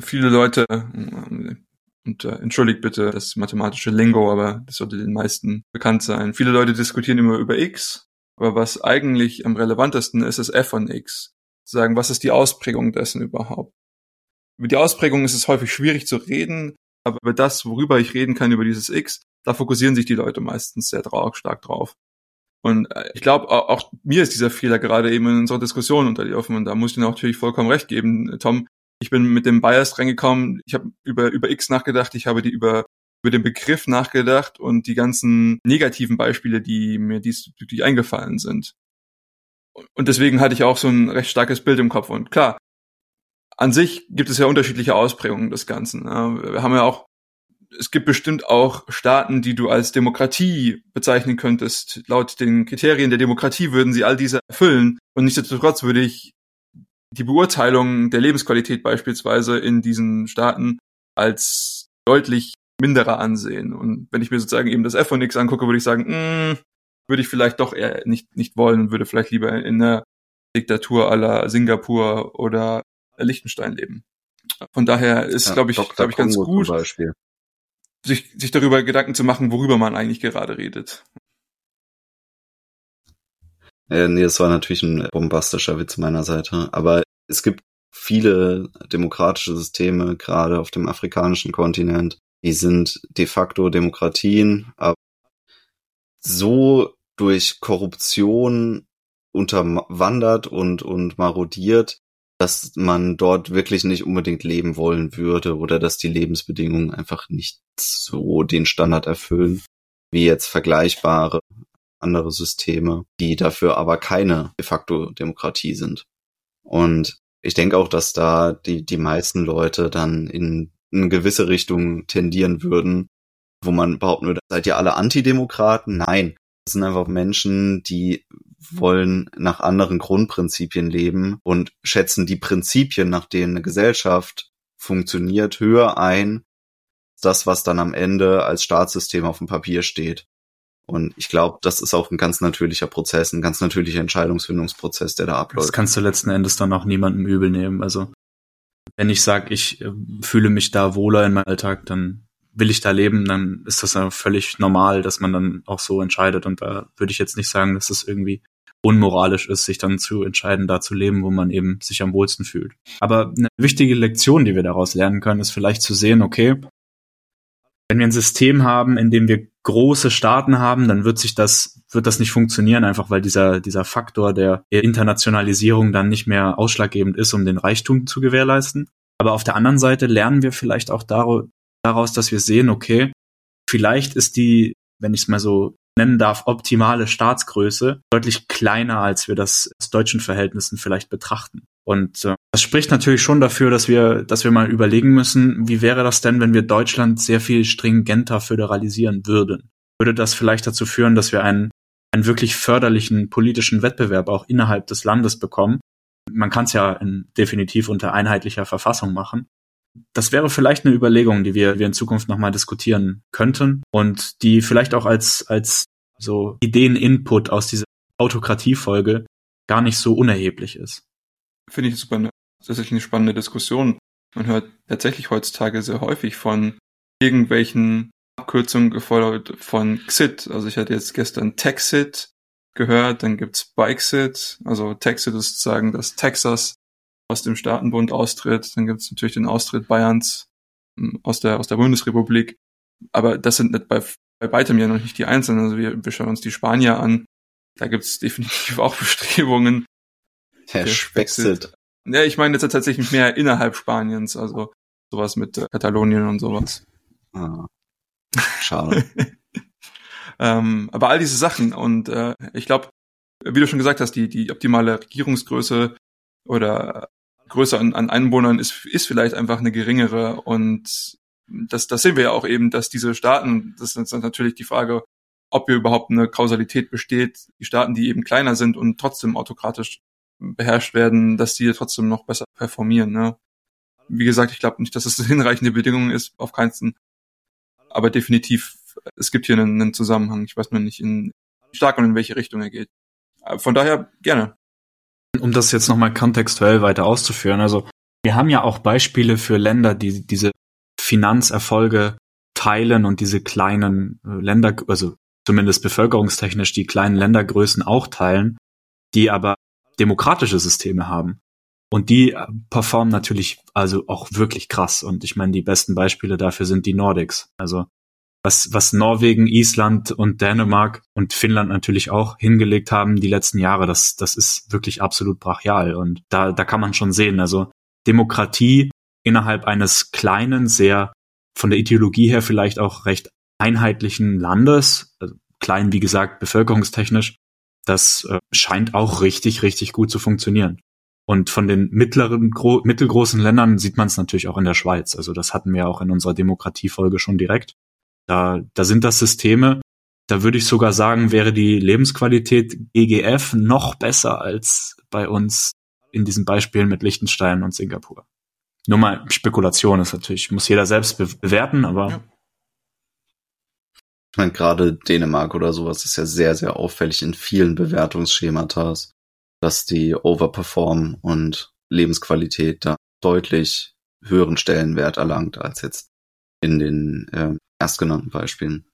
Viele Leute äh, und äh, entschuldigt bitte das mathematische Lingo, aber das sollte den meisten bekannt sein. Viele Leute diskutieren immer über x, aber was eigentlich am relevantesten ist, ist f von x. Zu sagen, was ist die Ausprägung dessen überhaupt? Über die Ausprägung ist es häufig schwierig zu reden, aber über das, worüber ich reden kann, über dieses x, da fokussieren sich die Leute meistens sehr stark drauf. Und äh, ich glaube, auch, auch, mir ist dieser Fehler gerade eben in unserer Diskussion unterlaufen und da muss ich dir natürlich vollkommen recht geben, Tom. Ich bin mit dem Bias reingekommen, ich habe über, über X nachgedacht, ich habe die über, über den Begriff nachgedacht und die ganzen negativen Beispiele, die mir diesbezüglich eingefallen sind. Und deswegen hatte ich auch so ein recht starkes Bild im Kopf. Und klar, an sich gibt es ja unterschiedliche Ausprägungen des Ganzen. Wir haben ja auch es gibt bestimmt auch Staaten, die du als Demokratie bezeichnen könntest. Laut den Kriterien der Demokratie würden sie all diese erfüllen. Und nichtsdestotrotz würde ich die Beurteilung der Lebensqualität beispielsweise in diesen Staaten als deutlich minderer ansehen. Und wenn ich mir sozusagen eben das F von X angucke, würde ich sagen, mh, hm, würde ich vielleicht doch eher nicht, nicht wollen, würde vielleicht lieber in einer Diktatur aller Singapur oder Liechtenstein leben. Von daher ist, ja, glaube ich, glaube ich, ganz gut. Sich, sich darüber Gedanken zu machen, worüber man eigentlich gerade redet.
Äh, nee, das war natürlich ein bombastischer Witz meiner Seite. Aber es gibt viele demokratische Systeme, gerade auf dem afrikanischen Kontinent, die sind de facto Demokratien, aber so durch Korruption unterwandert und, und marodiert, dass man dort wirklich nicht unbedingt leben wollen würde oder dass die Lebensbedingungen einfach nicht so den Standard erfüllen, wie jetzt vergleichbare andere Systeme, die dafür aber keine de facto Demokratie sind. Und ich denke auch, dass da die, die meisten Leute dann in eine gewisse Richtung tendieren würden, wo man behaupten würde, seid ihr alle Antidemokraten? Nein. Das sind einfach Menschen, die wollen nach anderen Grundprinzipien leben und schätzen die Prinzipien, nach denen eine Gesellschaft funktioniert, höher ein, das, was dann am Ende als Staatssystem auf dem Papier steht. Und ich glaube, das ist auch ein ganz natürlicher Prozess, ein ganz natürlicher Entscheidungsfindungsprozess, der da abläuft.
Das kannst du letzten Endes dann auch niemandem übel nehmen. Also wenn ich sage, ich äh, fühle mich da wohler in meinem Alltag, dann will ich da leben, dann ist das ja völlig normal, dass man dann auch so entscheidet. Und da würde ich jetzt nicht sagen, dass es irgendwie unmoralisch ist, sich dann zu entscheiden, da zu leben, wo man eben sich am wohlsten fühlt. Aber eine wichtige Lektion, die wir daraus lernen können, ist vielleicht zu sehen, okay, wenn wir ein System haben, in dem wir große Staaten haben, dann wird sich das, wird das nicht funktionieren, einfach weil dieser, dieser Faktor der Internationalisierung dann nicht mehr ausschlaggebend ist, um den Reichtum zu gewährleisten. Aber auf der anderen Seite lernen wir vielleicht auch daraus, dass wir sehen, okay, vielleicht ist die, wenn ich es mal so nennen darf, optimale Staatsgröße deutlich kleiner, als wir das aus deutschen Verhältnissen vielleicht betrachten. Und äh, das spricht natürlich schon dafür, dass wir, dass wir mal überlegen müssen, wie wäre das denn, wenn wir Deutschland sehr viel stringenter föderalisieren würden? Würde das vielleicht dazu führen, dass wir einen, einen wirklich förderlichen politischen Wettbewerb auch innerhalb des Landes bekommen? Man kann es ja in, definitiv unter einheitlicher Verfassung machen. Das wäre vielleicht eine Überlegung, die wir, wir in Zukunft nochmal diskutieren könnten und die vielleicht auch als, als so Ideen-Input aus dieser Autokratiefolge gar nicht so unerheblich ist
finde ich super, tatsächlich eine spannende Diskussion. Man hört tatsächlich heutzutage sehr häufig von irgendwelchen Abkürzungen gefordert von XIT. Also ich hatte jetzt gestern Texit gehört, dann gibt's Bikesит. Also Texit ist sozusagen, dass Texas aus dem Staatenbund austritt. Dann gibt's natürlich den Austritt Bayerns hm, aus der, aus der Bundesrepublik. Aber das sind nicht bei, bei weitem ja noch nicht die Einzelnen. Also wir, wir schauen uns die Spanier an. Da gibt's (laughs) definitiv auch Bestrebungen,
Verwechselt.
Ja, ich meine jetzt tatsächlich mehr innerhalb Spaniens, also sowas mit Katalonien und sowas.
Ah, schade. (laughs)
ähm, aber all diese Sachen und äh, ich glaube, wie du schon gesagt hast, die, die optimale Regierungsgröße oder Größe an, an Einwohnern ist, ist vielleicht einfach eine geringere und das, das sehen wir ja auch eben, dass diese Staaten, das ist natürlich die Frage, ob hier überhaupt eine Kausalität besteht, die Staaten, die eben kleiner sind und trotzdem autokratisch beherrscht werden, dass die trotzdem noch besser performieren. Ne? Wie gesagt, ich glaube nicht, dass es eine (laughs) hinreichende Bedingung ist, auf keinen. Aber definitiv, es gibt hier einen, einen Zusammenhang. Ich weiß nur nicht, in stark und in welche Richtung er geht. Von daher gerne.
Um das jetzt nochmal kontextuell weiter auszuführen, also wir haben ja auch Beispiele für Länder, die diese Finanzerfolge teilen und diese kleinen äh, Länder, also zumindest bevölkerungstechnisch die kleinen Ländergrößen auch teilen, die aber demokratische Systeme haben. Und die performen natürlich also auch wirklich krass. Und ich meine, die besten Beispiele dafür sind die Nordics. Also was, was Norwegen, Island und Dänemark und Finnland natürlich auch hingelegt haben die letzten Jahre, das, das ist wirklich absolut brachial. Und da, da kann man schon sehen, also Demokratie innerhalb eines kleinen, sehr von der Ideologie her vielleicht auch recht einheitlichen Landes, also klein wie gesagt bevölkerungstechnisch, das äh, scheint auch richtig, richtig gut zu funktionieren. Und von den mittleren, gro mittelgroßen Ländern sieht man es natürlich auch in der Schweiz. Also das hatten wir auch in unserer Demokratiefolge schon direkt. Da, da sind das Systeme, da würde ich sogar sagen, wäre die Lebensqualität EGF noch besser als bei uns in diesen Beispielen mit Liechtenstein und Singapur. Nur mal Spekulation ist natürlich, muss jeder selbst be bewerten, aber ja.
Ich meine, gerade Dänemark oder sowas ist ja sehr, sehr auffällig in vielen Bewertungsschemata, dass die overperformen und Lebensqualität da deutlich höheren Stellenwert erlangt als jetzt in den äh, erstgenannten Beispielen.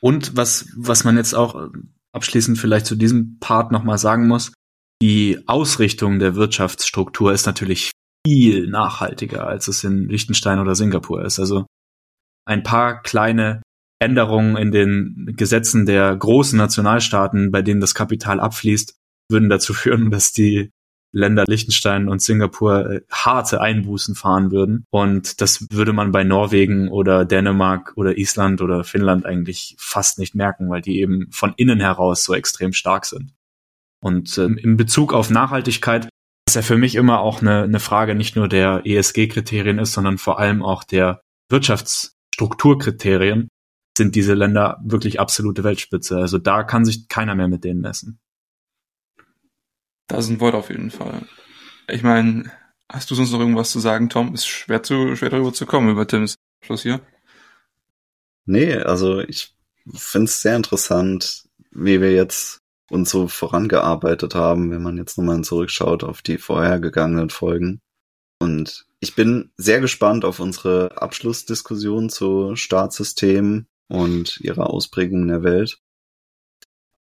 Und was, was man jetzt auch abschließend vielleicht zu diesem Part nochmal sagen muss, die Ausrichtung der Wirtschaftsstruktur ist natürlich viel nachhaltiger, als es in Liechtenstein oder Singapur ist. Also ein paar kleine Änderungen in den Gesetzen der großen Nationalstaaten, bei denen das Kapital abfließt, würden dazu führen, dass die Länder Liechtenstein und Singapur äh, harte Einbußen fahren würden. Und das würde man bei Norwegen oder Dänemark oder Island oder Finnland eigentlich fast nicht merken, weil die eben von innen heraus so extrem stark sind. Und ähm, in Bezug auf Nachhaltigkeit ist ja für mich immer auch eine, eine Frage nicht nur der ESG-Kriterien ist, sondern vor allem auch der Wirtschaftsstrukturkriterien sind diese Länder wirklich absolute Weltspitze. Also da kann sich keiner mehr mit denen messen.
Ist ein Wort auf jeden Fall. Ich meine, hast du sonst noch irgendwas zu sagen, Tom? Ist schwer zu schwer darüber zu kommen über Tims Schluss hier.
Nee, also ich finde es sehr interessant, wie wir jetzt uns so vorangearbeitet haben, wenn man jetzt nochmal zurückschaut auf die vorhergegangenen Folgen. Und ich bin sehr gespannt auf unsere Abschlussdiskussion zu Staatssystemen und ihrer Ausprägung in der Welt.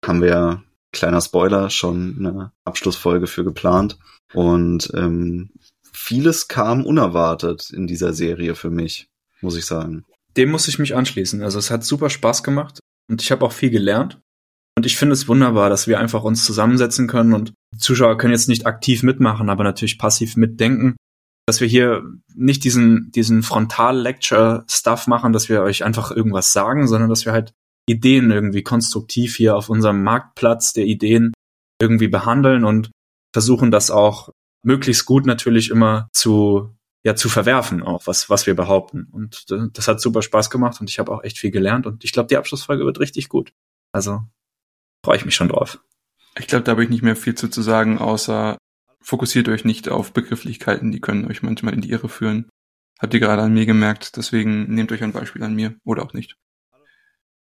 Haben wir, kleiner Spoiler, schon eine Abschlussfolge für geplant. Und ähm, vieles kam unerwartet in dieser Serie für mich, muss ich sagen.
Dem muss ich mich anschließen. Also es hat super Spaß gemacht und ich habe auch viel gelernt. Und ich finde es wunderbar, dass wir einfach uns zusammensetzen können und Zuschauer können jetzt nicht aktiv mitmachen, aber natürlich passiv mitdenken, dass wir hier nicht diesen, diesen Frontal-Lecture-Stuff machen, dass wir euch einfach irgendwas sagen, sondern dass wir halt Ideen irgendwie konstruktiv hier auf unserem Marktplatz der Ideen irgendwie behandeln und versuchen das auch möglichst gut natürlich immer zu ja zu verwerfen auch was was wir behaupten und das hat super Spaß gemacht und ich habe auch echt viel gelernt und ich glaube die Abschlussfolge wird richtig gut also freue ich mich schon drauf.
Ich glaube, da habe ich nicht mehr viel zu, zu sagen, außer fokussiert euch nicht auf Begrifflichkeiten, die können euch manchmal in die Irre führen. Habt ihr gerade an mir gemerkt, deswegen nehmt euch ein Beispiel an mir oder auch nicht.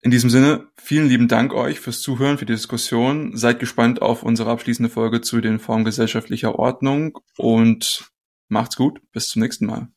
In diesem Sinne, vielen lieben Dank euch fürs Zuhören, für die Diskussion. Seid gespannt auf unsere abschließende Folge zu den Formen gesellschaftlicher Ordnung und macht's gut. Bis zum nächsten Mal.